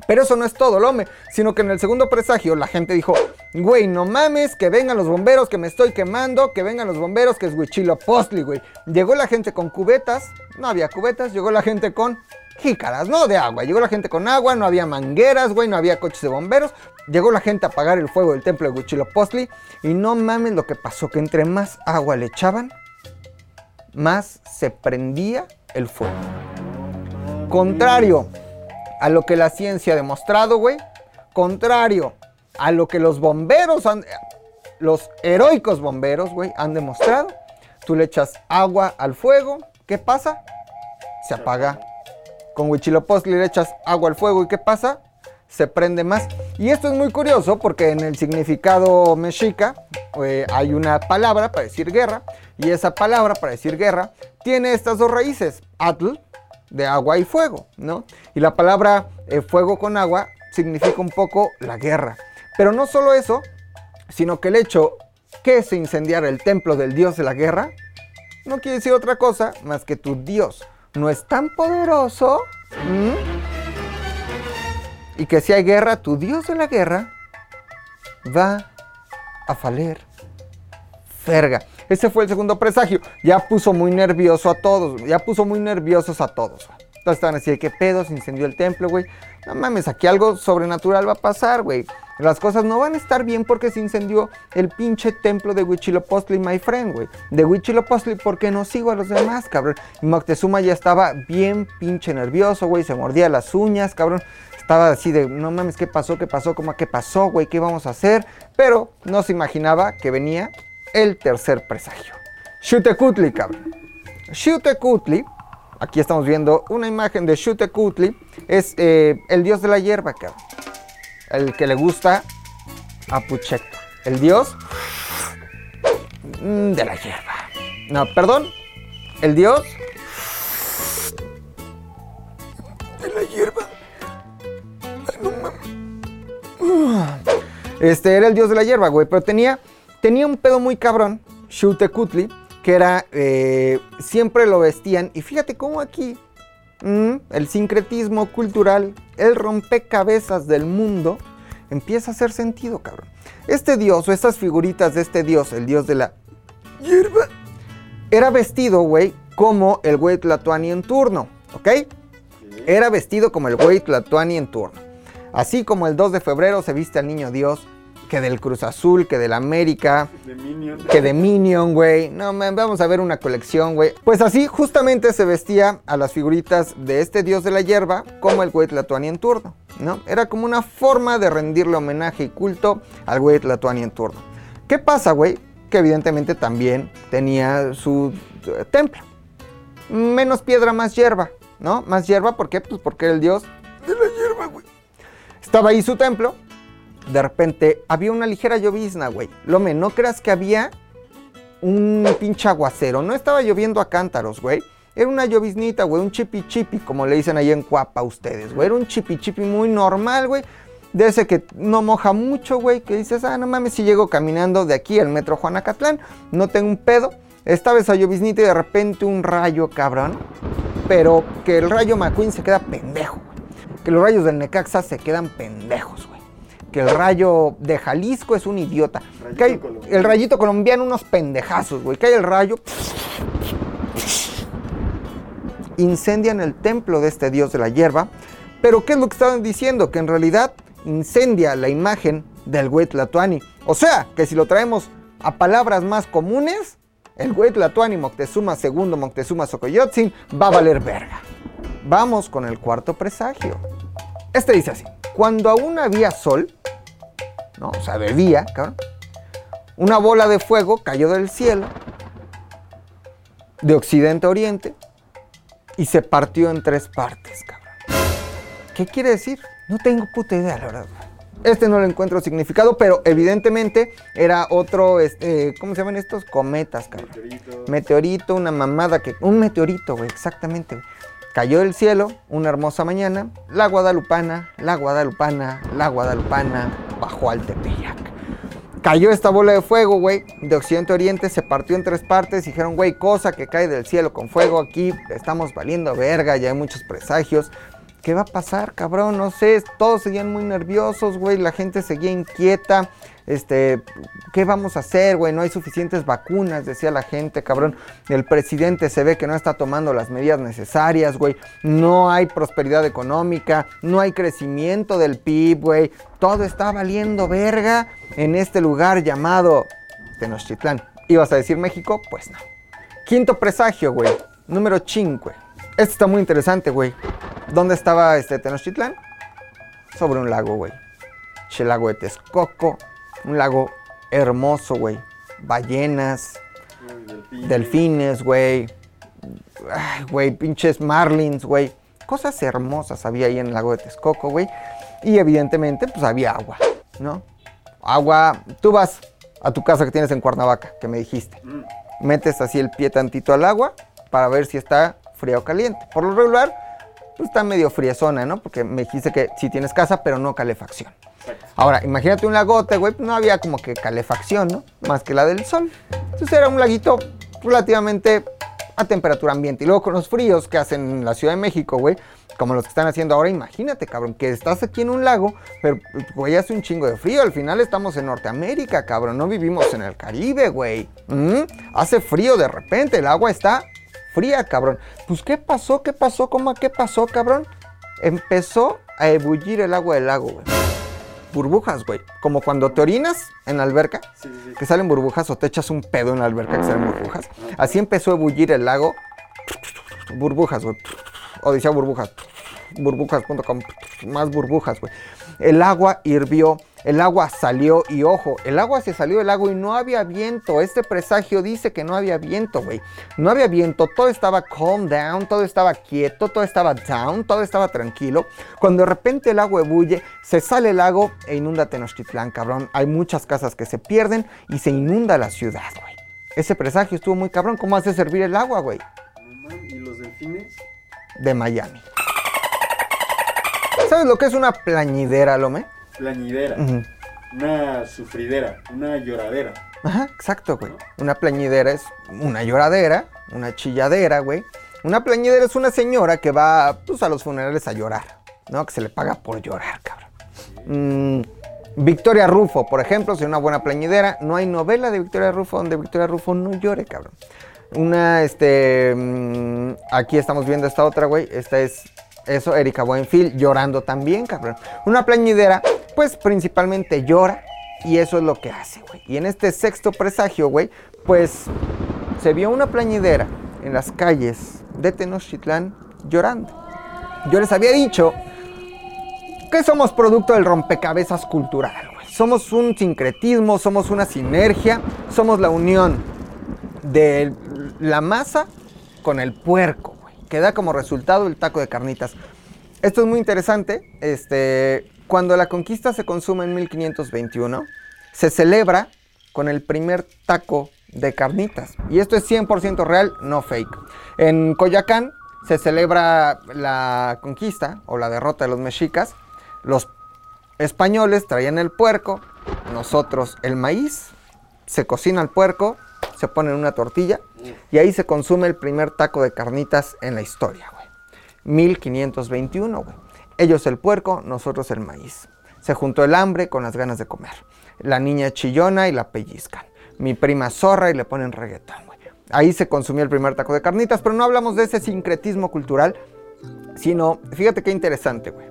Speaker 1: pero eso no es todo, Lome, sino que en el segundo presagio la gente dijo, güey, no mames, que vengan los bomberos, que me estoy quemando, que vengan los bomberos, que es Huitzilopochtli, güey. Llegó la gente con cubetas, no había cubetas, llegó la gente con jícaras, no de agua. Llegó la gente con agua, no había mangueras, güey, no había coches de bomberos. Llegó la gente a apagar el fuego del templo de Huitzilopochtli y no mames lo que pasó, que entre más agua le echaban, más se prendía el fuego. Contrario a lo que la ciencia ha demostrado, güey. Contrario a lo que los bomberos los heroicos bomberos, güey, han demostrado. Tú le echas agua al fuego, ¿qué pasa? Se apaga. Con Huitzilopochtli le echas agua al fuego y ¿qué pasa? Se prende más. Y esto es muy curioso porque en el significado mexica eh, hay una palabra para decir guerra y esa palabra para decir guerra tiene estas dos raíces, atl, de agua y fuego, ¿no? Y la palabra eh, fuego con agua significa un poco la guerra. Pero no solo eso, sino que el hecho que se incendiara el templo del dios de la guerra no quiere decir otra cosa más que tu dios no es tan poderoso y que si hay guerra, tu dios de la guerra va a faler. Verga. Ese fue el segundo presagio. Ya puso muy nervioso a todos. Ya puso muy nerviosos a todos. Entonces estaban así, ¿qué pedo? Se incendió el templo, güey. No mames, aquí algo sobrenatural va a pasar, güey. Las cosas no van a estar bien porque se incendió el pinche templo de Huitzilopochtli, my friend, güey. De Huitzilopochtli porque no sigo a los demás, cabrón. Y Moctezuma ya estaba bien pinche nervioso, güey. Se mordía las uñas, cabrón. Estaba así de, no mames, ¿qué pasó? ¿Qué pasó? ¿Cómo qué pasó, güey? ¿Qué vamos a hacer? Pero no se imaginaba que venía el tercer presagio. Xiuhtecutli, cabrón. Xiuhtecutli, aquí estamos viendo una imagen de Xiuhtecutli, es eh, el dios de la hierba, cabrón. El que le gusta a Puchector. El dios mm, de la hierba. No, perdón. El dios de la hierba. No mames. Este era el dios de la hierba, güey. Pero tenía, tenía un pedo muy cabrón, Xiuhtecutli, que era, eh, siempre lo vestían. Y fíjate cómo aquí, mm, el sincretismo cultural, el rompecabezas del mundo, empieza a hacer sentido, cabrón. Este dios o estas figuritas de este dios, el dios de la hierba, era vestido, güey, como el güey Tlatuani en turno, ¿ok? Era vestido como el güey Tlatuani en turno. Así como el 2 de febrero se viste al niño Dios, que del Cruz Azul, que del América,
Speaker 2: De Minion.
Speaker 1: que de Minion, güey. No, man, vamos a ver una colección, güey. Pues así justamente se vestía a las figuritas de este dios de la hierba como el güey Tlatuani en turno, ¿no? Era como una forma de rendirle homenaje y culto al güey Tlatuani en turno. ¿Qué pasa, güey? Que evidentemente también tenía su eh, templo. Menos piedra, más hierba, ¿no? Más hierba, ¿por qué? Pues porque era el dios de la hierba, güey. Estaba ahí su templo. De repente había una ligera llovizna, güey. Lome, no creas que había un pinche aguacero. No estaba lloviendo a cántaros, güey. Era una lloviznita, güey. Un chipi chipi, como le dicen ahí en Cuapa ustedes, güey. Era un chipi chipi muy normal, güey. De ese que no moja mucho, güey. Que dices, ah, no mames, si llego caminando de aquí al metro Juanacatlán. No tengo un pedo. Estaba esa lloviznita y de repente un rayo, cabrón. Pero que el rayo McQueen se queda pendejo, güey. Que los rayos del Necaxa se quedan pendejos, güey. Que el rayo de Jalisco es un idiota.
Speaker 2: Rayito
Speaker 1: Que hay-
Speaker 2: colombiano.
Speaker 1: el rayito colombiano, unos pendejazos, güey. Que hay el rayo. Incendian el templo de este dios de la hierba. Pero ¿qué es lo que estaban diciendo? Que en realidad incendia la imagen del güey Tlatuani. O sea, que si lo traemos a palabras más comunes, el güey Tlatuani Moctezuma II Moctezuma Xocoyotzin va a valer verga. Vamos con el cuarto presagio. Este dice así: Cuando aún había sol, ¿no? O sea, de día, cabrón. Una bola de fuego cayó del cielo, de occidente a oriente, y se partió en tres partes, cabrón. ¿Qué quiere decir? No tengo puta idea, la verdad. Este no le encuentro significado, pero evidentemente era otro, este, ¿cómo se llaman estos? Cometas, cabrón.
Speaker 2: Meteorito.
Speaker 1: Meteorito, una mamada que. Un meteorito, güey, exactamente, güey. Cayó del cielo una hermosa mañana. La Guadalupana, la Guadalupana, la Guadalupana bajó al Tepeyac. Cayó esta bola de fuego, güey, de occidente a oriente, se partió en tres partes. Dijeron, güey, cosa que cae del cielo con fuego aquí, estamos valiendo verga, ya hay muchos presagios. ¿Qué va a pasar, cabrón? No sé, todos seguían muy nerviosos, güey, la gente seguía inquieta. Este, ¿qué vamos a hacer, güey? No hay suficientes vacunas, decía la gente, cabrón. El presidente se ve que no está tomando las medidas necesarias, güey. No hay prosperidad económica, no hay crecimiento del PIB, güey. Todo está valiendo verga en este lugar llamado Tenochtitlán. ¿Ibas a decir México? Pues no. Quinto presagio, güey. Número 5. Este está muy interesante, güey. ¿Dónde estaba este Tenochtitlán? Sobre un lago, güey. Che lago de Texcoco. Un lago hermoso, güey. Ballenas, delfines, güey. Ay, güey, pinches marlins, güey. Cosas hermosas había ahí en el lago de Texcoco, güey. Y evidentemente, pues había agua, ¿no? Agua. Tú vas a tu casa que tienes en Cuernavaca, que me dijiste.
Speaker 2: Mm.
Speaker 1: Metes así el pie tantito al agua para ver si está fría o caliente. Por lo regular, pues está medio friezona, ¿no? Porque me dijiste que sí tienes casa, pero no calefacción. Ahora, imagínate un lagote, güey, pues no había como que calefacción, ¿no? Más que la del sol. Entonces era un laguito relativamente a temperatura ambiente. Y luego con los fríos que hacen en la Ciudad de México, güey, como los que están haciendo ahora, imagínate, cabrón, que estás aquí en un lago, pero, güey, hace un chingo de frío. Al final estamos en Norteamérica, cabrón, no vivimos en el Caribe, güey. ¿Mm? Hace frío de repente, el agua está fría, cabrón. Pues, ¿qué pasó? ¿Qué pasó? ¿Cómo? ¿Qué pasó, cabrón? Empezó a ebullir el agua del lago, güey. Burbujas, güey. Como cuando te orinas en la alberca,
Speaker 2: Sí, sí, sí.
Speaker 1: que salen burbujas o te echas un pedo en la alberca que salen burbujas. Así empezó a ebullir el lago. Burbujas, güey. O decía burbujas. Burbujas.com. Más burbujas, güey. El agua hirvió. El agua salió y ojo, el agua se salió del lago y no había viento. Este presagio dice que no había viento, güey. No había viento, todo estaba calm down, todo estaba quieto, todo estaba down, todo estaba tranquilo. Cuando de repente el agua ebulle, se sale el lago e inunda Tenochtitlán, cabrón. Hay muchas casas que se pierden y se inunda la ciudad, güey. Ese presagio estuvo muy cabrón. ¿Cómo hace servir el agua, güey?
Speaker 2: ¿Y los delfines?
Speaker 1: De Miami. ¿Sabes lo que es una plañidera, Lome?
Speaker 2: Plañidera. Una sufridera. Una lloradera.
Speaker 1: Ajá, exacto, güey. Una plañidera es una lloradera, una chilladera, güey. Una plañidera es una señora que va pues, a los funerales a llorar, ¿no? Que se le paga por llorar, cabrón. Mm, Victoria Rufo, por ejemplo, es una buena plañidera. No hay novela de Victoria Rufo donde Victoria Rufo no llore, cabrón. Una, este. mm, aquí estamos viendo esta otra, güey. Esta es. Eso, Erika Buenfield llorando también, cabrón. Una plañidera, pues principalmente llora Y eso es lo que hace, güey. Y en este sexto presagio, güey, pues se vio una plañidera en las calles de Tenochtitlán llorando. Yo les había dicho que somos producto del rompecabezas cultural, güey. Somos un sincretismo, somos una sinergia, somos la unión de la masa con el puerco, güey. Que da como resultado el taco de carnitas. Esto es muy interesante. Este, cuando la conquista se consume en 1521, se celebra con el primer taco de carnitas. Y esto es 100% real, no fake. En Coyacán se celebra la conquista o la derrota de los mexicas. Los españoles traían el puerco, nosotros el maíz, se cocina el puerco, se pone en una tortilla y ahí se consume el primer taco de carnitas en la historia, güey. 1521, güey. Ellos el puerco, nosotros el maíz. Se juntó el hambre con las ganas de comer. La niña chillona y la pellizcan. Mi prima zorra y le ponen reggaetón, güey. Ahí se consumió el primer taco de carnitas, pero no hablamos de ese sincretismo cultural, sino, fíjate qué interesante, güey.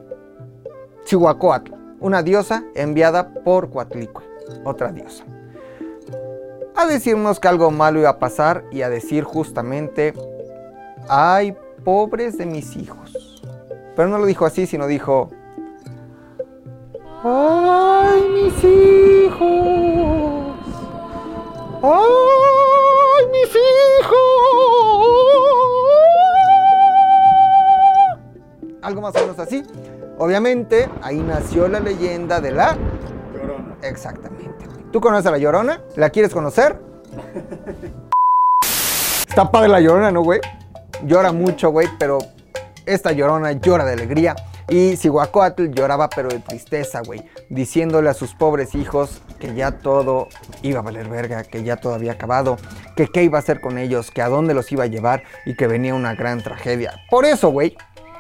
Speaker 1: Chihuacoatl, una diosa enviada por Coatlicue, otra diosa. A decirnos que algo malo iba a pasar y a decir justamente, ay, pobres de mis hijos. Pero no lo dijo así, sino dijo, ay, mis hijos. ¡Ay, mis hijos! Algo más o menos así. Obviamente, ahí nació la leyenda de la...
Speaker 2: Llorona.
Speaker 1: Exactamente. ¿Tú conoces a la Llorona? ¿La quieres conocer? Está padre la Llorona, ¿no, güey? Llora mucho, güey, pero esta Llorona llora de alegría. Y Cihuacóatl lloraba pero de tristeza, güey, diciéndole a sus pobres hijos que ya todo iba a valer verga, que ya todo había acabado, que qué iba a hacer con ellos, que a dónde los iba a llevar y que venía una gran tragedia. Por eso, güey,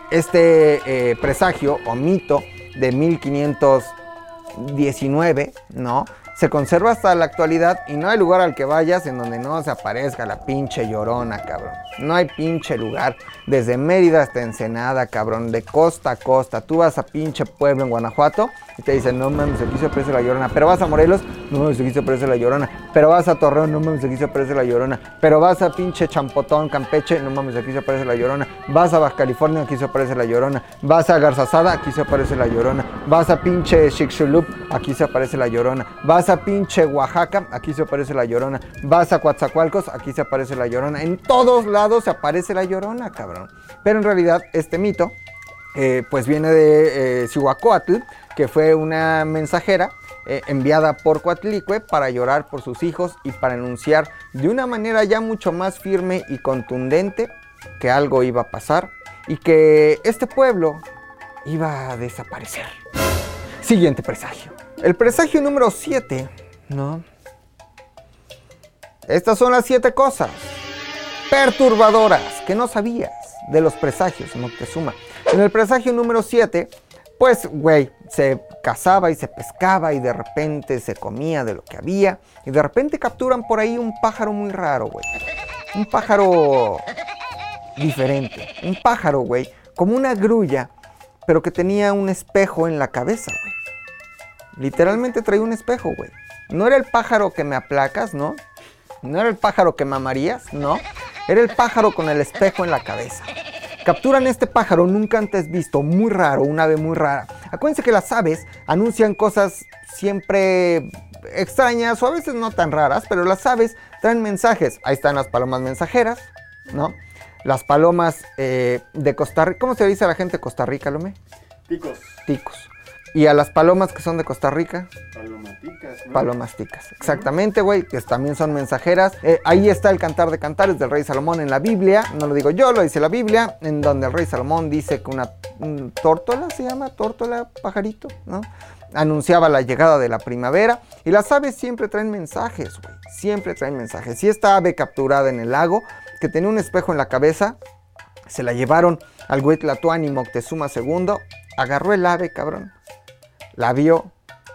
Speaker 1: este eh, presagio o mito de 1519, ¿no? Se conserva hasta la actualidad y no hay lugar al que vayas en donde no se aparezca la pinche llorona, cabrón. No hay pinche lugar. Desde Mérida hasta Ensenada, cabrón. De costa a costa. Tú vas a pinche pueblo en Guanajuato y te dicen, no mames, aquí se aparece la llorona. Pero vas a Morelos, no mames, aquí se aparece la llorona. Pero vas a Torreón, no mames, aquí se aparece la llorona. Pero vas a pinche Champotón, Campeche, no mames, aquí se aparece la llorona. Vas a Baja California, aquí se aparece la llorona. Vas a Garzazada, aquí se aparece la llorona. Vas a pinche Chicxulub, aquí se aparece la llorona. Vas a pinche Oaxaca, aquí se aparece la llorona. Vas a Coatzacoalcos, aquí se aparece la llorona. En todos lados se aparece la llorona, cabrón. Pero en realidad, este mito, eh, pues viene de eh, que fue una mensajera eh, enviada por Coatlicue para llorar por sus hijos y para anunciar de una manera ya mucho más firme y contundente que algo iba a pasar y que este pueblo iba a desaparecer. Siguiente presagio. El presagio número 7, ¿no? Estas son las siete cosas perturbadoras que no sabías de los presagios Moctezuma. En el presagio número 7, pues, güey, se cazaba y se pescaba y de repente se comía de lo que había y de repente capturan por ahí un pájaro muy raro, güey. Un pájaro diferente. Un pájaro, güey, como una grulla, pero que tenía un espejo en la cabeza, güey. Literalmente traía un espejo, güey. No era el pájaro que me aplacas, ¿no? No era el pájaro que mamarías, ¿no? Era el pájaro con el espejo en la cabeza. Capturan este pájaro nunca antes visto, muy raro, un ave muy rara. Acuérdense que las aves anuncian cosas siempre extrañas o a veces no tan raras, pero las aves traen mensajes. Ahí están las palomas mensajeras, ¿no? Las palomas eh, de Costa Rica. ¿Cómo se dice a la gente de Costa Rica, Lome?
Speaker 2: Ticos.
Speaker 1: Ticos. Y a las palomas que son de Costa Rica,
Speaker 2: Palomaticas, ¿no?
Speaker 1: palomas ticas. Exactamente, güey, que también son mensajeras. Eh, ahí está el cantar de cantares del rey Salomón en la Biblia. No lo digo yo, lo dice la Biblia, en donde el rey Salomón dice que una un tórtola se llama, tórtola pajarito, ¿no? Anunciaba la llegada de la primavera. Y las aves siempre traen mensajes, güey. Siempre traen mensajes. Si esta ave capturada en el lago, que tenía un espejo en la cabeza, se la llevaron al güey Tlatuani Moctezuma II, agarró el ave, cabrón, la vio.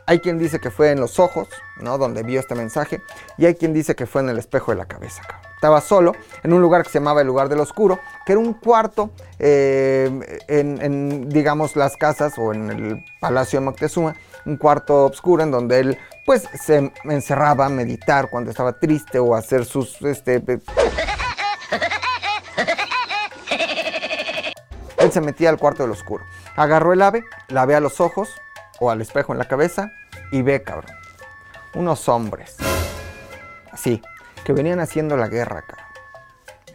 Speaker 1: Hay quien dice que fue en los ojos, ¿no? Donde vio este mensaje. Y hay quien dice que fue en el espejo de la cabeza, estaba solo en un lugar que se llamaba el lugar del oscuro, que era un cuarto eh, en, digamos, las casas o en el palacio de Moctezuma, un cuarto oscuro en donde él, pues, se encerraba a meditar cuando estaba triste o hacer sus, este... Él se metía al cuarto del oscuro. Agarró el ave, la ve a los ojos o al espejo en la cabeza y ve, cabrón, unos hombres, así, que venían haciendo la guerra, cabrón.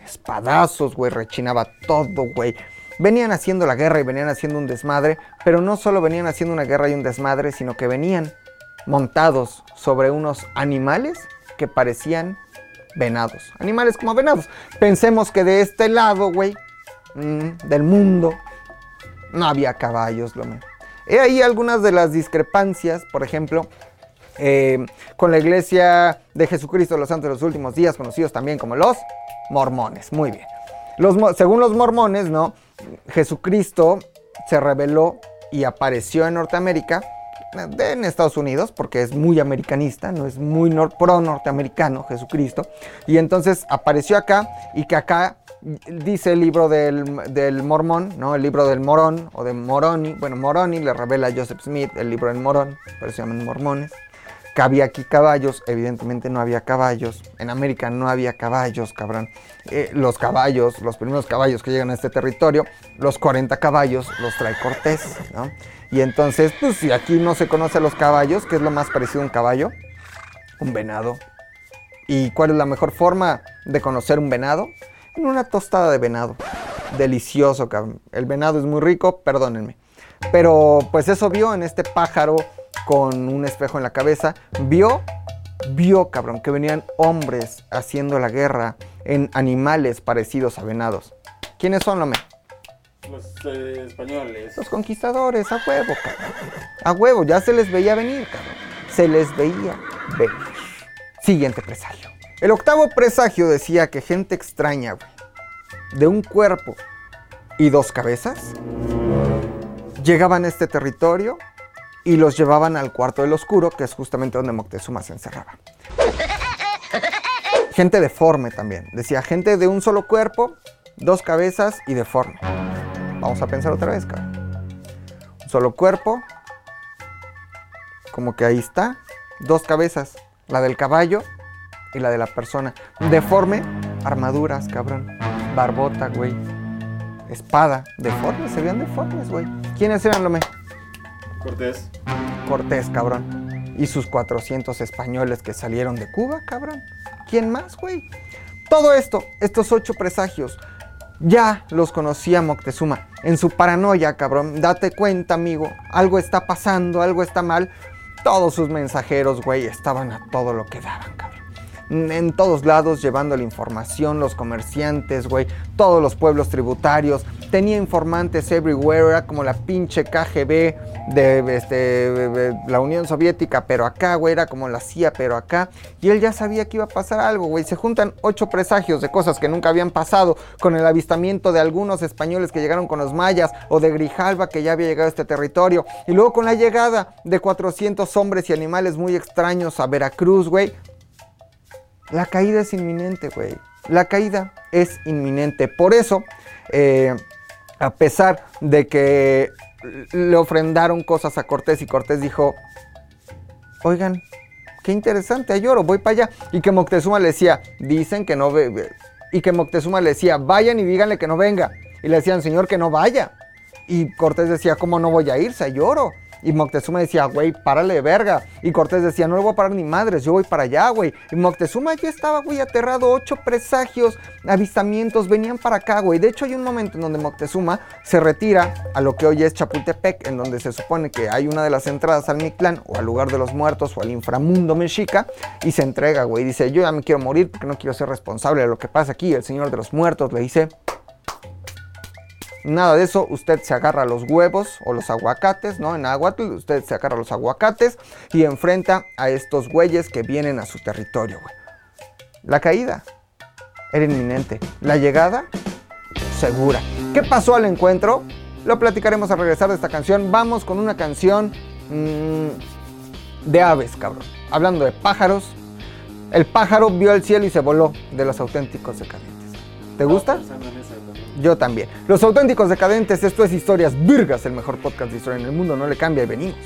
Speaker 1: Espadazos, güey, rechinaba todo, güey. Venían haciendo la guerra y venían haciendo un desmadre, pero no solo venían haciendo una guerra y un desmadre, sino que venían montados sobre unos animales que parecían venados. Animales como venados. Pensemos que de este lado, güey, mm, del mundo, no había caballos, lo mismo. He ahí algunas de las discrepancias, por ejemplo, eh, con la iglesia de Jesucristo de los Santos de los Últimos Días, conocidos también como los mormones. Muy bien. Según los mormones, ¿no? Jesucristo se reveló y apareció en Norteamérica, en Estados Unidos, porque es muy americanista, no es muy pro norteamericano Jesucristo. Y entonces apareció acá y que acá dice el libro del, mormón, ¿no? El libro del morón o de Moroni. Bueno, Moroni le revela a Joseph Smith el libro del morón, pero se llaman mormones. Que había aquí caballos, evidentemente no había caballos. En América no había caballos, cabrón. Eh, los caballos, los primeros caballos que llegan a este territorio, los 40 caballos los trae Cortés, ¿no? Y entonces, pues si aquí no se conoce a los caballos, ¿qué es lo más parecido a un caballo? Un venado. ¿Y cuál es la mejor forma de conocer un venado? En una tostada de venado. Delicioso, cabrón. El venado es muy rico, perdónenme. Pero pues eso vio en este pájaro con un espejo en la cabeza. Vio, vio, cabrón, que venían hombres haciendo la guerra en animales parecidos a venados. ¿Quiénes son, Lome?
Speaker 2: Los eh, españoles.
Speaker 1: Los conquistadores, a huevo, cabrón. A huevo, ya se les veía venir, cabrón. Se les veía venir. Siguiente presagio. El octavo presagio decía que gente extraña, de un cuerpo y dos cabezas, llegaban a este territorio y los llevaban al cuarto del oscuro, que es justamente donde Moctezuma se encerraba. Gente deforme también. Decía gente de un solo cuerpo, dos cabezas y deforme. Vamos a pensar otra vez, cabrón. Un solo cuerpo, como que ahí está, dos cabezas, la del caballo y la de la persona. Deforme, armaduras, cabrón. Barbota, güey. Espada, deformes, se veían deformes, güey. ¿Quiénes eran, Lome?
Speaker 2: Cortés.
Speaker 1: Cortés, cabrón. Y sus 400 españoles que salieron de Cuba, cabrón. ¿Quién más, güey? Todo esto, estos ocho presagios, ya los conocía Moctezuma. En su paranoia, cabrón, date cuenta, amigo, algo está pasando, algo está mal. Todos sus mensajeros, güey, estaban a todo lo que daban, cabrón en todos lados llevando la información, los comerciantes, güey, todos los pueblos tributarios. Tenía informantes everywhere, era como la pinche KGB de, este, la Unión Soviética, pero acá, güey, era como la CIA, pero acá. Y él ya sabía que iba a pasar algo, güey. Se juntan ocho presagios de cosas que nunca habían pasado, con el avistamiento de algunos españoles que llegaron con los mayas, o de Grijalva que ya había llegado a este territorio. Y luego con la llegada de 400 hombres y animales muy extraños a Veracruz, güey la caída es inminente, güey. La caída es inminente. Por eso, eh, a pesar de que le ofrendaron cosas a Cortés y Cortés dijo, oigan, qué interesante, hay oro, voy para allá. Y que Moctezuma le decía, dicen que no ve. Y que Moctezuma le decía, vayan y díganle que no venga. Y le decían, señor, que no vaya. Y Cortés decía, ¿cómo no voy a irse? Hay oro. Y Moctezuma decía, güey, párale de verga. Y Cortés decía, no le voy a parar ni madres, yo voy para allá, güey. Y Moctezuma ya estaba, güey, aterrado. Ocho presagios, avistamientos, venían para acá, güey. De hecho, hay un momento en donde Moctezuma se retira a lo que hoy es Chapultepec, en donde se supone que hay una de las entradas al Mictlán, o al lugar de los muertos, o al inframundo mexica, y se entrega, güey. Dice, yo ya me quiero morir porque no quiero ser responsable de lo que pasa aquí. El señor de los muertos le dice, Nada de eso, usted se agarra los huevos o los aguacates, ¿no? En Aguatl, usted se agarra los aguacates y enfrenta a estos güeyes que vienen a su territorio, güey. La caída era inminente. La llegada, segura. ¿Qué pasó al encuentro? Lo platicaremos al regresar de esta canción. Vamos con una canción mmm, de aves, cabrón. Hablando de pájaros, El pájaro vio el cielo y se voló de los auténticos decadentes. ¿Te gusta? Yo también. Los auténticos decadentes, esto es Historias Virgas, el mejor podcast de historia en el mundo. No le cambia y venimos.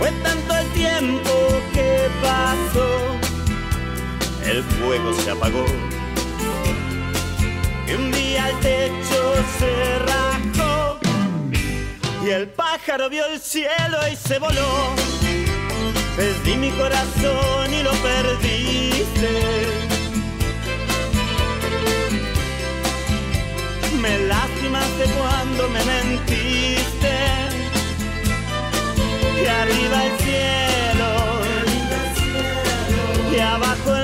Speaker 4: Fue tanto el tiempo que pasó, el fuego se apagó. Y un día el techo se rajó. Y el pájaro vio el cielo y se voló. Perdí mi corazón y lo perdiste. Me lastimaste cuando me mentiste y arriba el cielo, y abajo el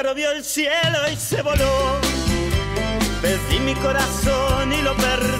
Speaker 4: pájaro vio el cielo y se voló. Perdí mi corazón y lo perdiste.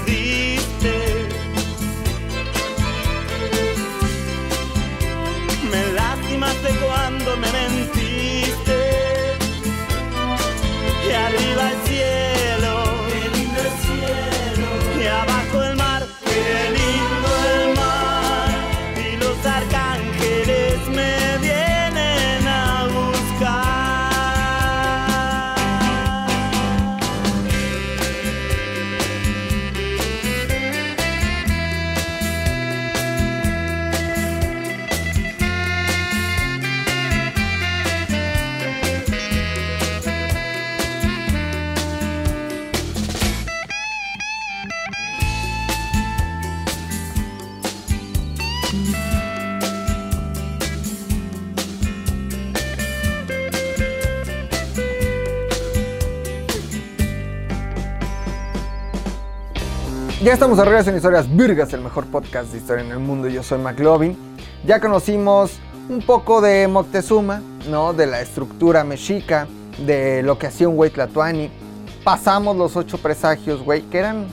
Speaker 1: Ya estamos de regreso en Historias Virgas, el mejor podcast de historia en el mundo. Yo soy McLovin. Ya conocimos un poco de Moctezuma, ¿no? De la estructura mexica, de lo que hacía un güey tlatoani. Pasamos los ocho presagios, güey, que eran,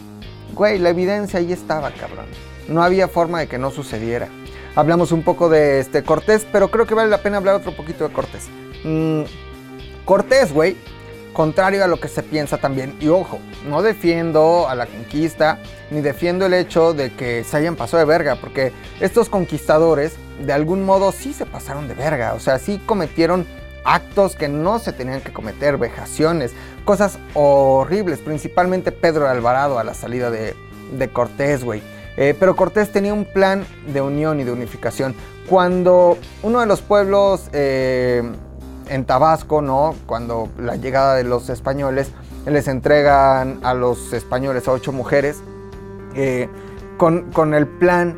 Speaker 1: güey, la evidencia ahí estaba, cabrón. No había forma de que no sucediera. Hablamos un poco de este Cortés, pero creo que vale la pena hablar otro poquito de Cortés. Mm, Cortés, güey, contrario a lo que se piensa también. Y ojo, no defiendo a la conquista, ni defiendo el hecho de que se hayan pasado de verga, porque estos conquistadores de algún modo sí se pasaron de verga, o sea, sí cometieron actos que no se tenían que cometer, vejaciones, cosas horribles, principalmente Pedro Alvarado a la salida de, de Cortés, güey. Eh, pero Cortés tenía un plan de unión y de unificación. Cuando uno de los pueblos eh, en Tabasco, ¿no? Cuando la llegada de los españoles, les entregan a los españoles a ocho mujeres eh, con, con el plan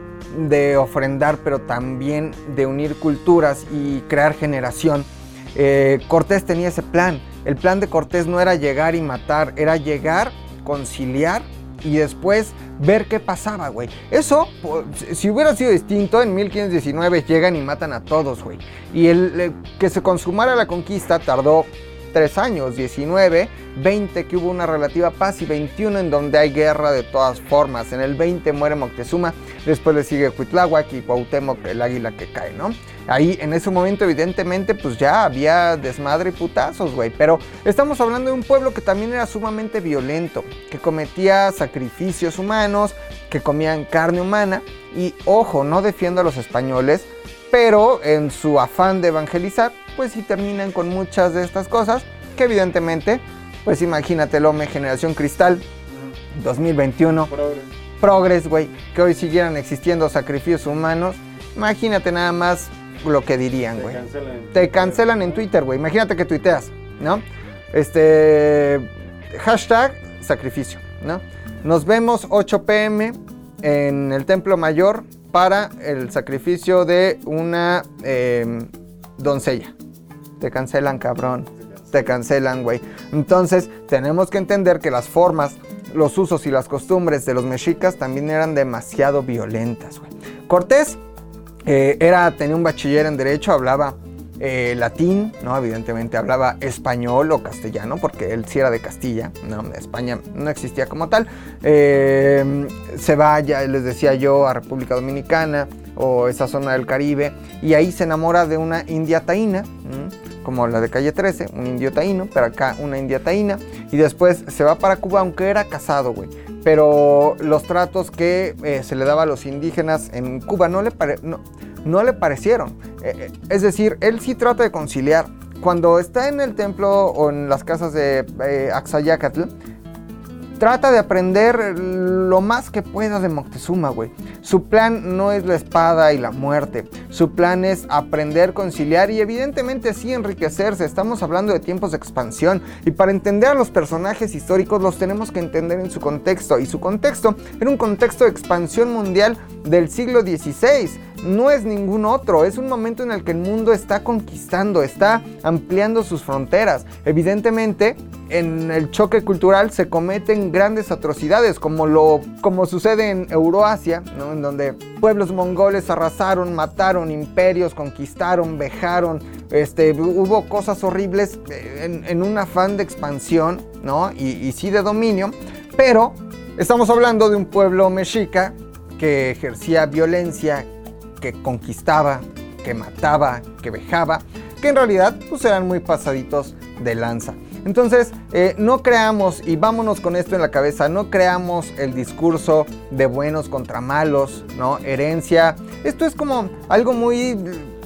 Speaker 1: de ofrendar, pero también de unir culturas y crear generación. Cortés tenía ese plan. El plan de Cortés no era llegar y matar, era llegar, conciliar y después ver qué pasaba, güey. Eso, si hubiera sido distinto, en 1519 llegan y matan a todos, güey. Y el que se consumara la conquista tardó tres años, 19, 20 que hubo una relativa paz y 21 en donde hay guerra de todas formas. En el 20 muere Moctezuma, después le sigue Cuitláhuac y Cuauhtémoc, el águila que cae, ¿no? Ahí en ese momento evidentemente pues ya había desmadre y putazos, güey. Pero estamos hablando de un pueblo que también era sumamente violento, que cometía sacrificios humanos, que comían carne humana. Y ojo, no defiendo a los españoles, pero en su afán de evangelizar, pues sí terminan con muchas de estas cosas que evidentemente, pues imagínate, Lome, Generación Cristal, 2021,
Speaker 2: Progres.
Speaker 1: Progress, güey, que hoy siguieran existiendo sacrificios humanos, imagínate nada más lo que dirían,
Speaker 2: Te
Speaker 1: güey.
Speaker 2: cancelan
Speaker 1: Te cancelan en Twitter, güey. Imagínate que tuiteas, ¿no? Este. Hashtag sacrificio, ¿no? Nos vemos 8 pm en el Templo Mayor para el sacrificio de una eh, doncella. Te cancelan, cabrón. Te cancelan, güey. Entonces, tenemos que entender que las formas, los usos y las costumbres de los mexicas también eran demasiado violentas, güey. Cortés eh, era, tenía un bachiller en Derecho, hablaba eh, latín, ¿no? Evidentemente hablaba español o castellano, porque él sí era de Castilla, ¿no? España no existía como tal. Eh, se va, ya les decía yo, a República Dominicana o esa zona del Caribe, y ahí se enamora de una india taína, como la de calle 13, un indio taíno, pero acá una india taína, y después se va para Cuba, aunque era casado, güey. Pero los tratos que eh, se le daba a los indígenas en Cuba no le, no, no le parecieron. Eh, eh, es decir, él sí trata de conciliar. Cuando está en el templo o en las casas de eh, Axayacatl, trata de aprender lo más que pueda de Moctezuma, güey. Su plan no es la espada y la muerte. Su plan es aprender, conciliar y evidentemente sí enriquecerse. Estamos hablando de tiempos de expansión y para entender a los personajes históricos los tenemos que entender en su contexto. Y su contexto era un contexto de expansión mundial del siglo XVI. No es ningún otro, es un momento en el que el mundo está conquistando, está ampliando sus fronteras. Evidentemente, en el choque cultural se cometen grandes atrocidades, como, lo, como sucede en Euroasia, ¿no? en donde pueblos mongoles arrasaron, mataron imperios, conquistaron, vejaron, este, hubo cosas horribles eh, en, en un afán de expansión ¿no? y, y sí de dominio, pero estamos hablando de un pueblo mexica que ejercía violencia, que conquistaba, que mataba, que vejaba, que en realidad pues eran muy pasaditos de lanza. Entonces, eh, no creamos, y vámonos con esto en la cabeza, no creamos el discurso de buenos contra malos, ¿no? Herencia. Esto es como algo muy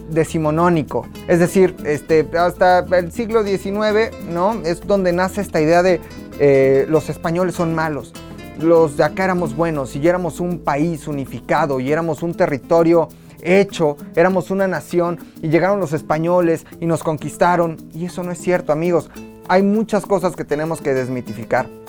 Speaker 1: decimonónico. Es decir, este, hasta el siglo XIX, ¿no? Es donde nace esta idea de eh, los españoles son malos. Los de acá éramos buenos y éramos un país unificado y éramos un territorio hecho, éramos una nación y llegaron los españoles y nos conquistaron. Y eso no es cierto, amigos. Hay muchas cosas que tenemos que desmitificar.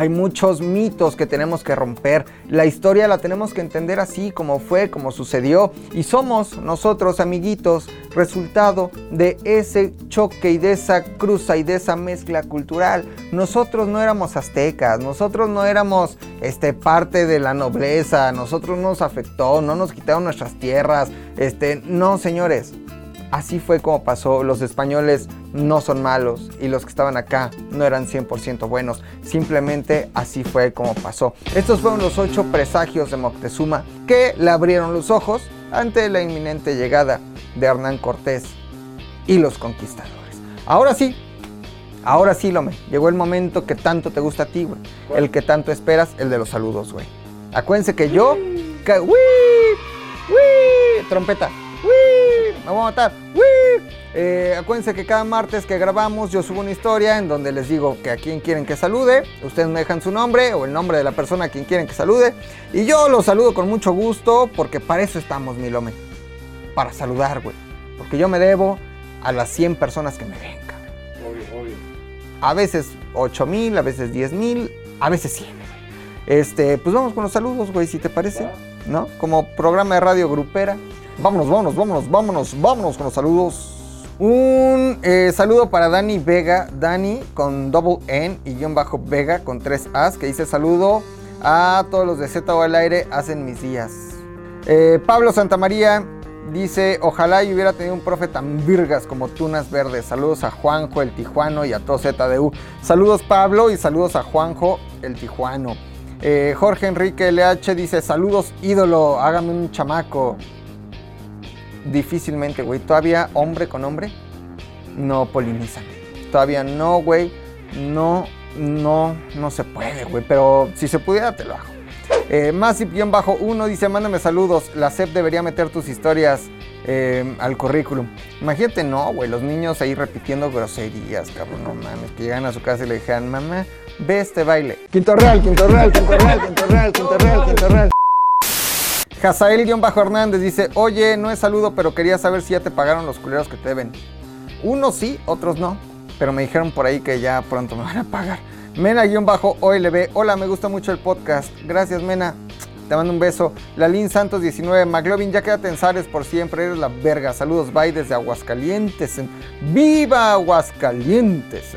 Speaker 1: Hay muchos mitos que tenemos que romper. La historia la tenemos que entender así como fue, como sucedió. Y somos nosotros, amiguitos, resultado de ese choque y de esa cruza y de esa mezcla cultural. Nosotros no éramos aztecas, nosotros no éramos este, parte de la nobleza, nosotros no nos afectó, no nos quitaron nuestras tierras. Este, no, señores. Así fue como pasó. Los españoles no son malos y los que estaban acá no eran 100% buenos. Simplemente así fue como pasó. Estos fueron los ocho presagios de Moctezuma que le abrieron los ojos ante la inminente llegada de Hernán Cortés y los conquistadores. Ahora sí, Ahora sí, Lome, llegó el momento que tanto te gusta a ti, güey. El que tanto esperas, el de los saludos, güey. Acuérdense que yo... Que, ¡Wii! Trompeta. ¡Wii! Me voy a matar. ¡Wii! Eh, acuérdense que cada martes que grabamos yo subo una historia en donde les digo que a quién quieren que salude. Ustedes me dejan su nombre o el nombre de la persona a quien quieren que salude. Y yo los saludo con mucho gusto porque para eso estamos, mi Lome. Para saludar, güey. Porque yo me debo a las 100 personas que me ven, cabrón.
Speaker 2: Obvio, obvio.
Speaker 1: A veces 8 mil, a veces 10 mil, a veces 100. güey. Este, pues vamos con los saludos, güey, si te parece. ¿No? Como programa de radio grupera. Vámonos, vámonos, vámonos, vámonos, vámonos con los saludos. Un eh, saludo para Dani Vega, Dani con double N y guion bajo Vega con tres As, que dice saludo a todos los de Z o al aire, hacen mis días. Eh, Pablo Santamaría dice, ojalá y hubiera tenido un profe tan virgas como Tunas Verdes. Saludos a Juanjo, el Tijuano y a todo ZDU. Saludos Pablo y saludos a Juanjo, el Tijuano. Eh, Jorge Enrique LH dice, saludos ídolo, hágame un chamaco. Difícilmente, güey. Todavía hombre con hombre no polinizan. Todavía no, güey. No, no, no se puede, güey. Pero si se pudiera, te lo hago. Eh, Massive-1 dice, mándame saludos. La SEP debería meter tus historias eh, al currículum. Imagínate, no, güey. Los niños ahí repitiendo groserías, cabrón. No mames. Que llegan a su casa y le dijeran, mamá, ve este baile. Quinto real, quinto real, quinto real, Hazael-Hernández dice, oye, no es saludo, pero quería saber si ya te pagaron los culeros que te deben. Unos sí, otros no. Pero me dijeron por ahí que ya pronto me van a pagar. Mena-OLB, hola, me gusta mucho el podcast. Gracias, Mena. Te mando un beso. Lalín Santos 19, McLovin, ya quédate en por siempre, eres la verga. Saludos, bye desde Aguascalientes. ¡Viva Aguascalientes!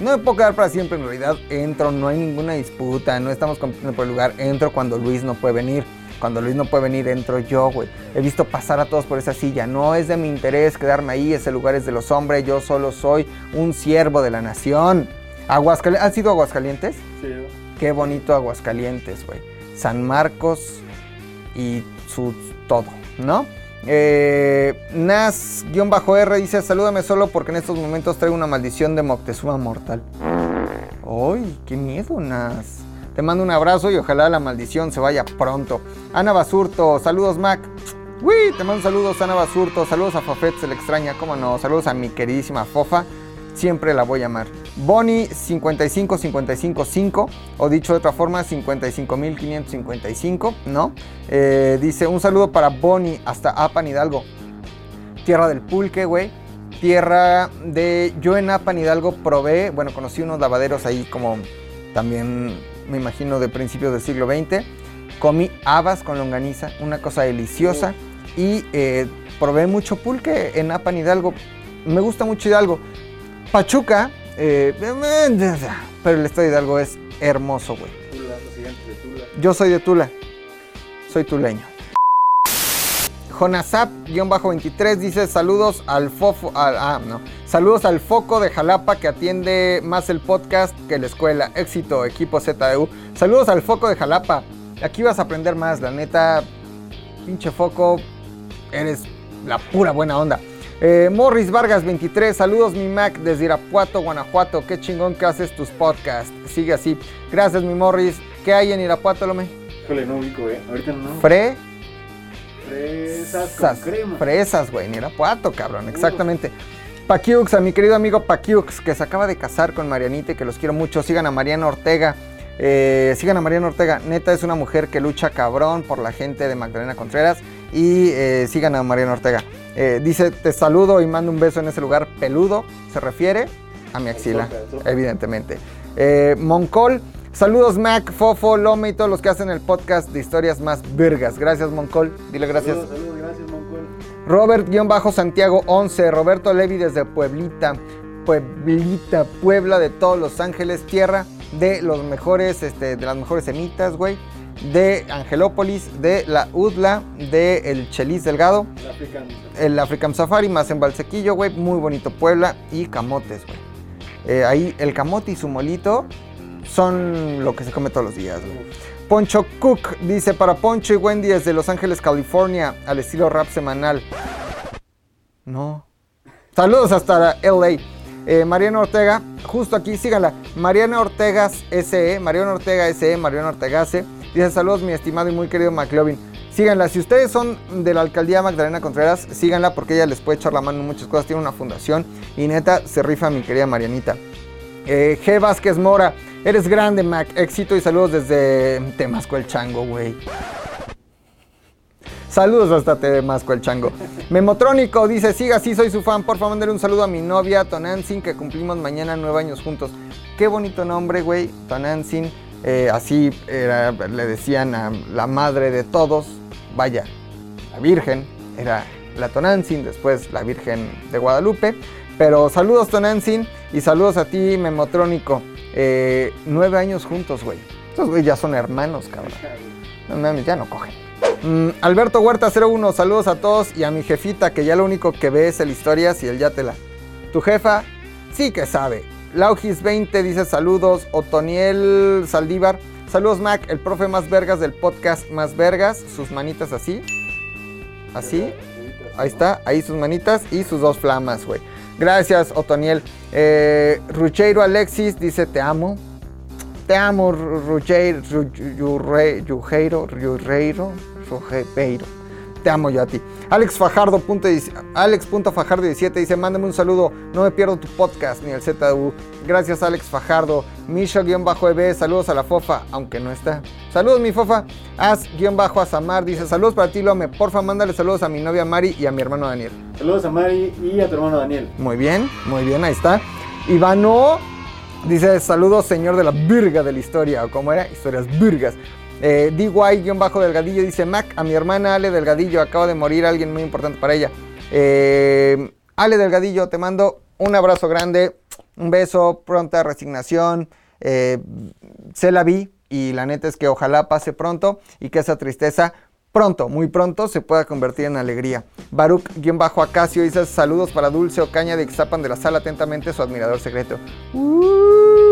Speaker 1: No me puedo quedar para siempre, en realidad entro, no hay ninguna disputa, no estamos compitiendo por el lugar. Entro cuando Luis no puede venir. Cuando Luis no puede venir, entro yo, güey. He visto pasar a todos por esa silla. No es de mi interés quedarme ahí, ese lugar es de los hombres. Yo solo soy un siervo de la nación. Aguascalientes, ¿has ido a Aguascalientes?
Speaker 2: Sí,
Speaker 1: Qué bonito Aguascalientes, güey. San Marcos y su todo, ¿no? Eh, Nas-R dice, salúdame solo porque en estos momentos traigo una maldición de Moctezuma mortal. ¡Ay, qué miedo, Nas! Te mando un abrazo y ojalá la maldición se vaya pronto. Ana Basurto, saludos Mac. Uy, te mando saludos Ana Basurto, saludos a Fafet, se le extraña, cómo no, saludos a mi queridísima Fofa, siempre la voy a amar. Bonnie 55555, o dicho de otra forma, 55555, ¿no? Eh, dice, un saludo para Bonnie hasta Apan Hidalgo. Tierra del pulque, güey. Tierra de... Yo en Apan Hidalgo probé, bueno, conocí unos lavaderos ahí como también, me imagino, de principios del siglo XX. Comí habas con longaniza, una cosa deliciosa. Y eh, probé mucho pulque en Apan Hidalgo. Me gusta mucho Hidalgo. Pachuca, eh, pero el estado de Hidalgo es hermoso, güey. Yo soy de Tula. Soy tuleño. Jonasap-23 dice saludos al fofo. al- ah, no. Saludos al foco de Jalapa que atiende más el podcast que la escuela. Éxito, equipo ZDU. Saludos al foco de Jalapa. Aquí vas a aprender más, la neta. Pinche foco. Eres la pura buena onda. Eh, Morris Vargas 23, saludos mi Mac desde Irapuato, Guanajuato. Qué chingón que haces tus podcasts. Sigue así. Gracias mi Morris. ¿Qué hay en Irapuato, Lome?
Speaker 2: Híjole, no ubico, eh. Ahorita no.
Speaker 1: Fre.
Speaker 2: Fresas con
Speaker 1: Fresas,
Speaker 2: crema.
Speaker 1: Fresas, güey, en Irapuato, cabrón, exactamente. Paquiux, a mi querido amigo Paquiux, que se acaba de casar con Marianita y que los quiero mucho. Sigan a Mariana Ortega. eh, sigan a Mariana Ortega. Neta es una mujer que lucha cabrón por la gente de Magdalena Contreras. Y eh, sigan a Mariana Ortega. Eh, dice, te saludo y mando un beso en ese lugar peludo. Se refiere a mi axila, evidentemente. Moncol, saludos Mac, Fofo, Lome y todos los que hacen el podcast de historias más vergas. Gracias Moncol, dile gracias.
Speaker 2: Saludos, saludos, gracias, Moncol.
Speaker 1: Robert-Santiago 11, Roberto Levi desde Pueblita, Pueblita, Puebla de todos Los Ángeles, tierra de los mejores, este, de las mejores semitas, güey, de Angelópolis, de la UDLA, de el Chelis Delgado,
Speaker 2: El African.
Speaker 1: el African Safari, más en Valsequillo, güey, muy bonito Puebla y camotes, güey. Eh, ahí el camote y su molito son lo que se come todos los días. Poncho Cook dice para Poncho y Wendy desde Los Ángeles, California, al estilo rap semanal. No. Saludos hasta LA. Eh, Mariana Ortega, justo aquí, síganla. Mariana Ortega SE, Mariana Ortega SE, Mariana Ortega SE. Dice saludos, mi estimado y muy querido McLovin. Síganla, si ustedes son de la alcaldía Magdalena Contreras, síganla porque ella les puede echar la mano en muchas cosas. Tiene una fundación y neta se rifa mi querida Marianita. Eh, G. Vázquez Mora, eres grande, Mac. Éxito y saludos desde Temasco el Chango, güey. Saludos hasta Temasco el Chango. Memotrónico dice, siga así, soy su fan. Por favor, mándale un saludo a mi novia, Tonantzin, que cumplimos mañana nueve años juntos. Qué bonito nombre, güey, Tonantzin. Eh, así le decían a la madre de todos. Vaya, la Virgen era la Tonantzin, después la Virgen de Guadalupe. Pero saludos Tonantzin y saludos a ti, Memotrónico. Eh, nueve años juntos, güey. Estos güey ya son hermanos, cabrón. No mames, ya no cogen. Mm, Alberto Huerta 01, saludos a todos y a mi jefita que ya lo único que ve es el historias y el ya te la. Tu jefa sí que sabe. Laugis 20 dice saludos. Otoniel Saldívar, saludos Mac, el profe más vergas del podcast Más Vergas. Sus manitas así. Así. Ahí está, ahí sus manitas y sus dos flamas, güey. Gracias, Otoniel. Eh, Rucheiro Alexis dice te amo. Te amo, Ru- Rucheiro, Ru- Yurre- Yujeiro, Yurreiro, Rujepeiro. Te amo yo a ti. Alex Fajardo, punto Alex Fajardo 17 dice, mándame un saludo, no me pierdo tu podcast ni el ZU. Gracias Alex Fajardo. Misha-EB, saludos a la Fofa, aunque no está. Saludos mi Fofa. As-Azamar dice, saludos para ti Lome, porfa mándale saludos a mi novia Mari y a mi hermano Daniel.
Speaker 2: Saludos a Mari y a tu hermano Daniel.
Speaker 1: Muy bien, muy bien, ahí está. Ivano dice, saludos señor de la virga de la historia, o como era, historias virgas. Eh, DY-Delgadillo dice, Mac, a mi hermana Ale Delgadillo, acaba de morir alguien muy importante para ella. Eh, Ale Delgadillo, te mando un abrazo grande, un beso, pronta resignación. Eh, se la vi y la neta es que ojalá pase pronto y que esa tristeza pronto, muy pronto, se pueda convertir en alegría. Baruch-Acacio dice saludos para Dulce Ocaña de Ixtapan de la sala, atentamente su admirador secreto. Uh,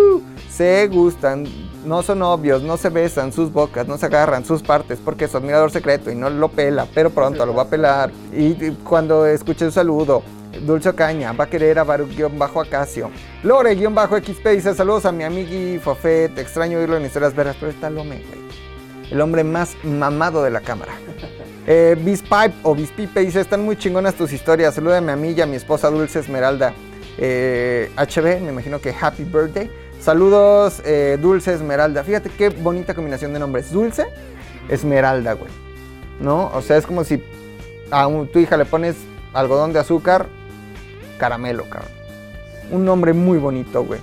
Speaker 1: se gustan, no son novios, no se besan sus bocas, no se agarran sus partes porque es su admirador secreto y no lo pela, pero pronto lo va a pelar. Y cuando escuche su saludo, Dulce Ocaña va a querer a Baruch-Acacio. Lore-XP dice saludos a mi amigui Fofé, te extraño oírlo en historias veras, pero está Lome, güey. El hombre más mamado de la cámara. Eh, Bispipe o Bispipe dice, están muy chingonas tus historias. Salúdame a mí y a mi esposa Dulce Esmeralda. Eh, HB, me imagino que Happy Birthday. Saludos, eh, Dulce Esmeralda. Fíjate qué bonita combinación de nombres. Dulce Esmeralda, güey. ¿No? O sea, es como si a un- tu hija le pones algodón de azúcar, caramelo, cabrón. Un nombre muy bonito, güey.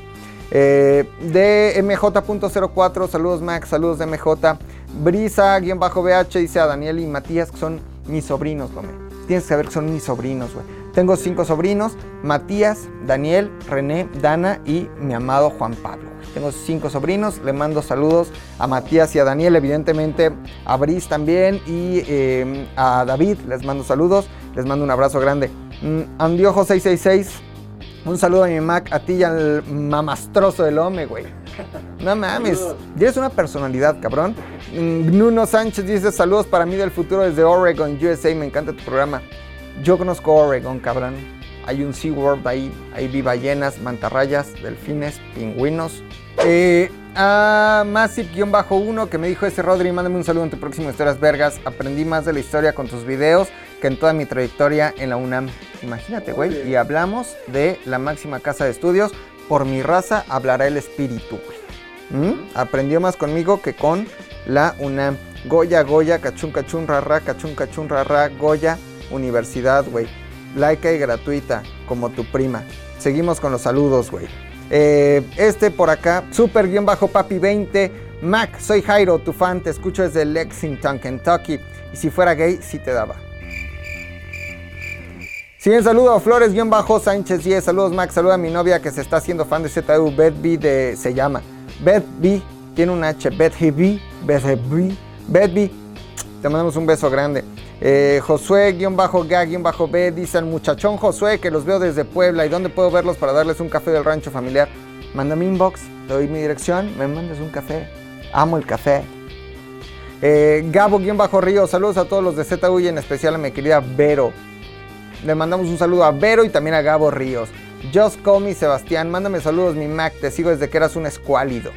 Speaker 1: Eh, DMJ.04, saludos Max, saludos DMJ. Brisa-BH dice a Daniel y Matías que son mis sobrinos, güey. Tienes que saber que son mis sobrinos, güey. Tengo cinco sobrinos, Matías, Daniel, René, Dana y mi amado Juan Pablo. Tengo cinco sobrinos, le mando saludos a Matías y a Daniel, evidentemente a Bris también y eh, a David, les mando saludos, les mando un abrazo grande. Mm, Andiojo 666, un saludo a mi Mac, a ti y al mamastroso del Home, güey. No mames, eres una personalidad, cabrón. Mm, Nuno Sánchez dice saludos para mí del futuro desde Oregon, USA. Me encanta tu programa. Yo conozco Oregon, cabrón. Hay un SeaWorld ahí. Ahí vi ballenas, mantarrayas, delfines, pingüinos. Eh, a Massive-1 que me dijo ese Rodri, mándame un saludo en tu próximo Historias Vergas. Aprendí más de la historia con tus videos que en toda mi trayectoria en la UNAM. Imagínate, güey. Y hablamos de la máxima casa de estudios. Por mi raza hablará el espíritu, güey. ¿Mm? Aprendió más conmigo que con la UNAM. Goya, Goya, cachun, cachun, rarra, cachun, cachun, rarra, Goya, Universidad, güey. Laica y gratuita, como tu prima. Seguimos con los saludos, güey. Eh, este por acá, super guion bajo papi 20. Mac, soy Jairo, tu fan, te escucho desde Lexington, Kentucky. Y si fuera gay, sí te daba. Siguiente saludo a Flores, guion bajo Sánchez 10. Saludos, Max. Saluda a mi novia que se está haciendo fan de ZU. Beth B de, se llama. Beth B, tiene un H. Beth B, Beth B, Beth B. Te mandamos un beso grande. Eh, Josué, guion bajo Ga, guion bajo B, dice al muchachón Josué que los veo desde Puebla. ¿Y dónde puedo verlos para darles un café del rancho familiar? Mándame inbox, te doy mi dirección, me mandas un café. Amo el café. Eh, Gabo-Río, saludos a todos los de ZU y en especial a mi querida Vero. Le mandamos un saludo a Vero y también a Gabo Ríos. Just Call Me Sebastián, mándame saludos mi Mac, te sigo desde que eras un escuálido.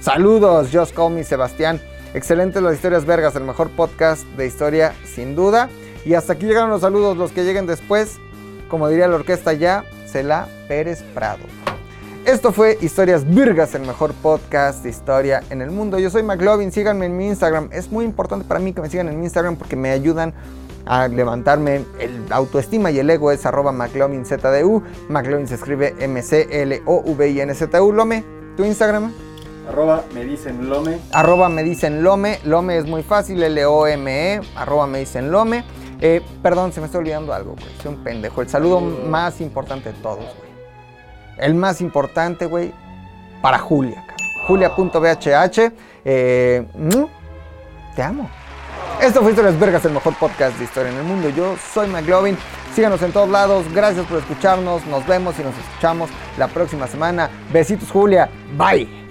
Speaker 1: Saludos, Just Call Me Sebastián. Excelentes las historias vergas, el mejor podcast de historia sin duda. Y hasta aquí llegaron los saludos, los que lleguen después, como diría la orquesta ya, Cela Pérez Prado. Esto fue Historias Virgas, el mejor podcast de historia en el mundo. Yo soy McLovin, síganme en mi Instagram. Es muy importante para mí que me sigan en mi Instagram porque me ayudan a levantarme el autoestima y el ego es arroba McLovinZDU. McLovin se escribe M-C-L-O-V-I-N-Z-U. Lome, ¿tu Instagram?
Speaker 2: Arroba me dicen Lome.
Speaker 1: Arroba me dicen Lome. Lome es muy fácil, L-O-M-E. Arroba me dicen Lome. Eh, perdón, se me está olvidando algo, güey. Soy un pendejo. El saludo más importante de todos, güey. El más importante, güey, para Julia, cabrón. Julia.bhh. Eh, te amo. Esto fue Historias Vergas, el mejor podcast de historia en el mundo. Yo soy McLovin. Síganos en todos lados. Gracias por escucharnos. Nos vemos y nos escuchamos la próxima semana. Besitos, Julia. Bye.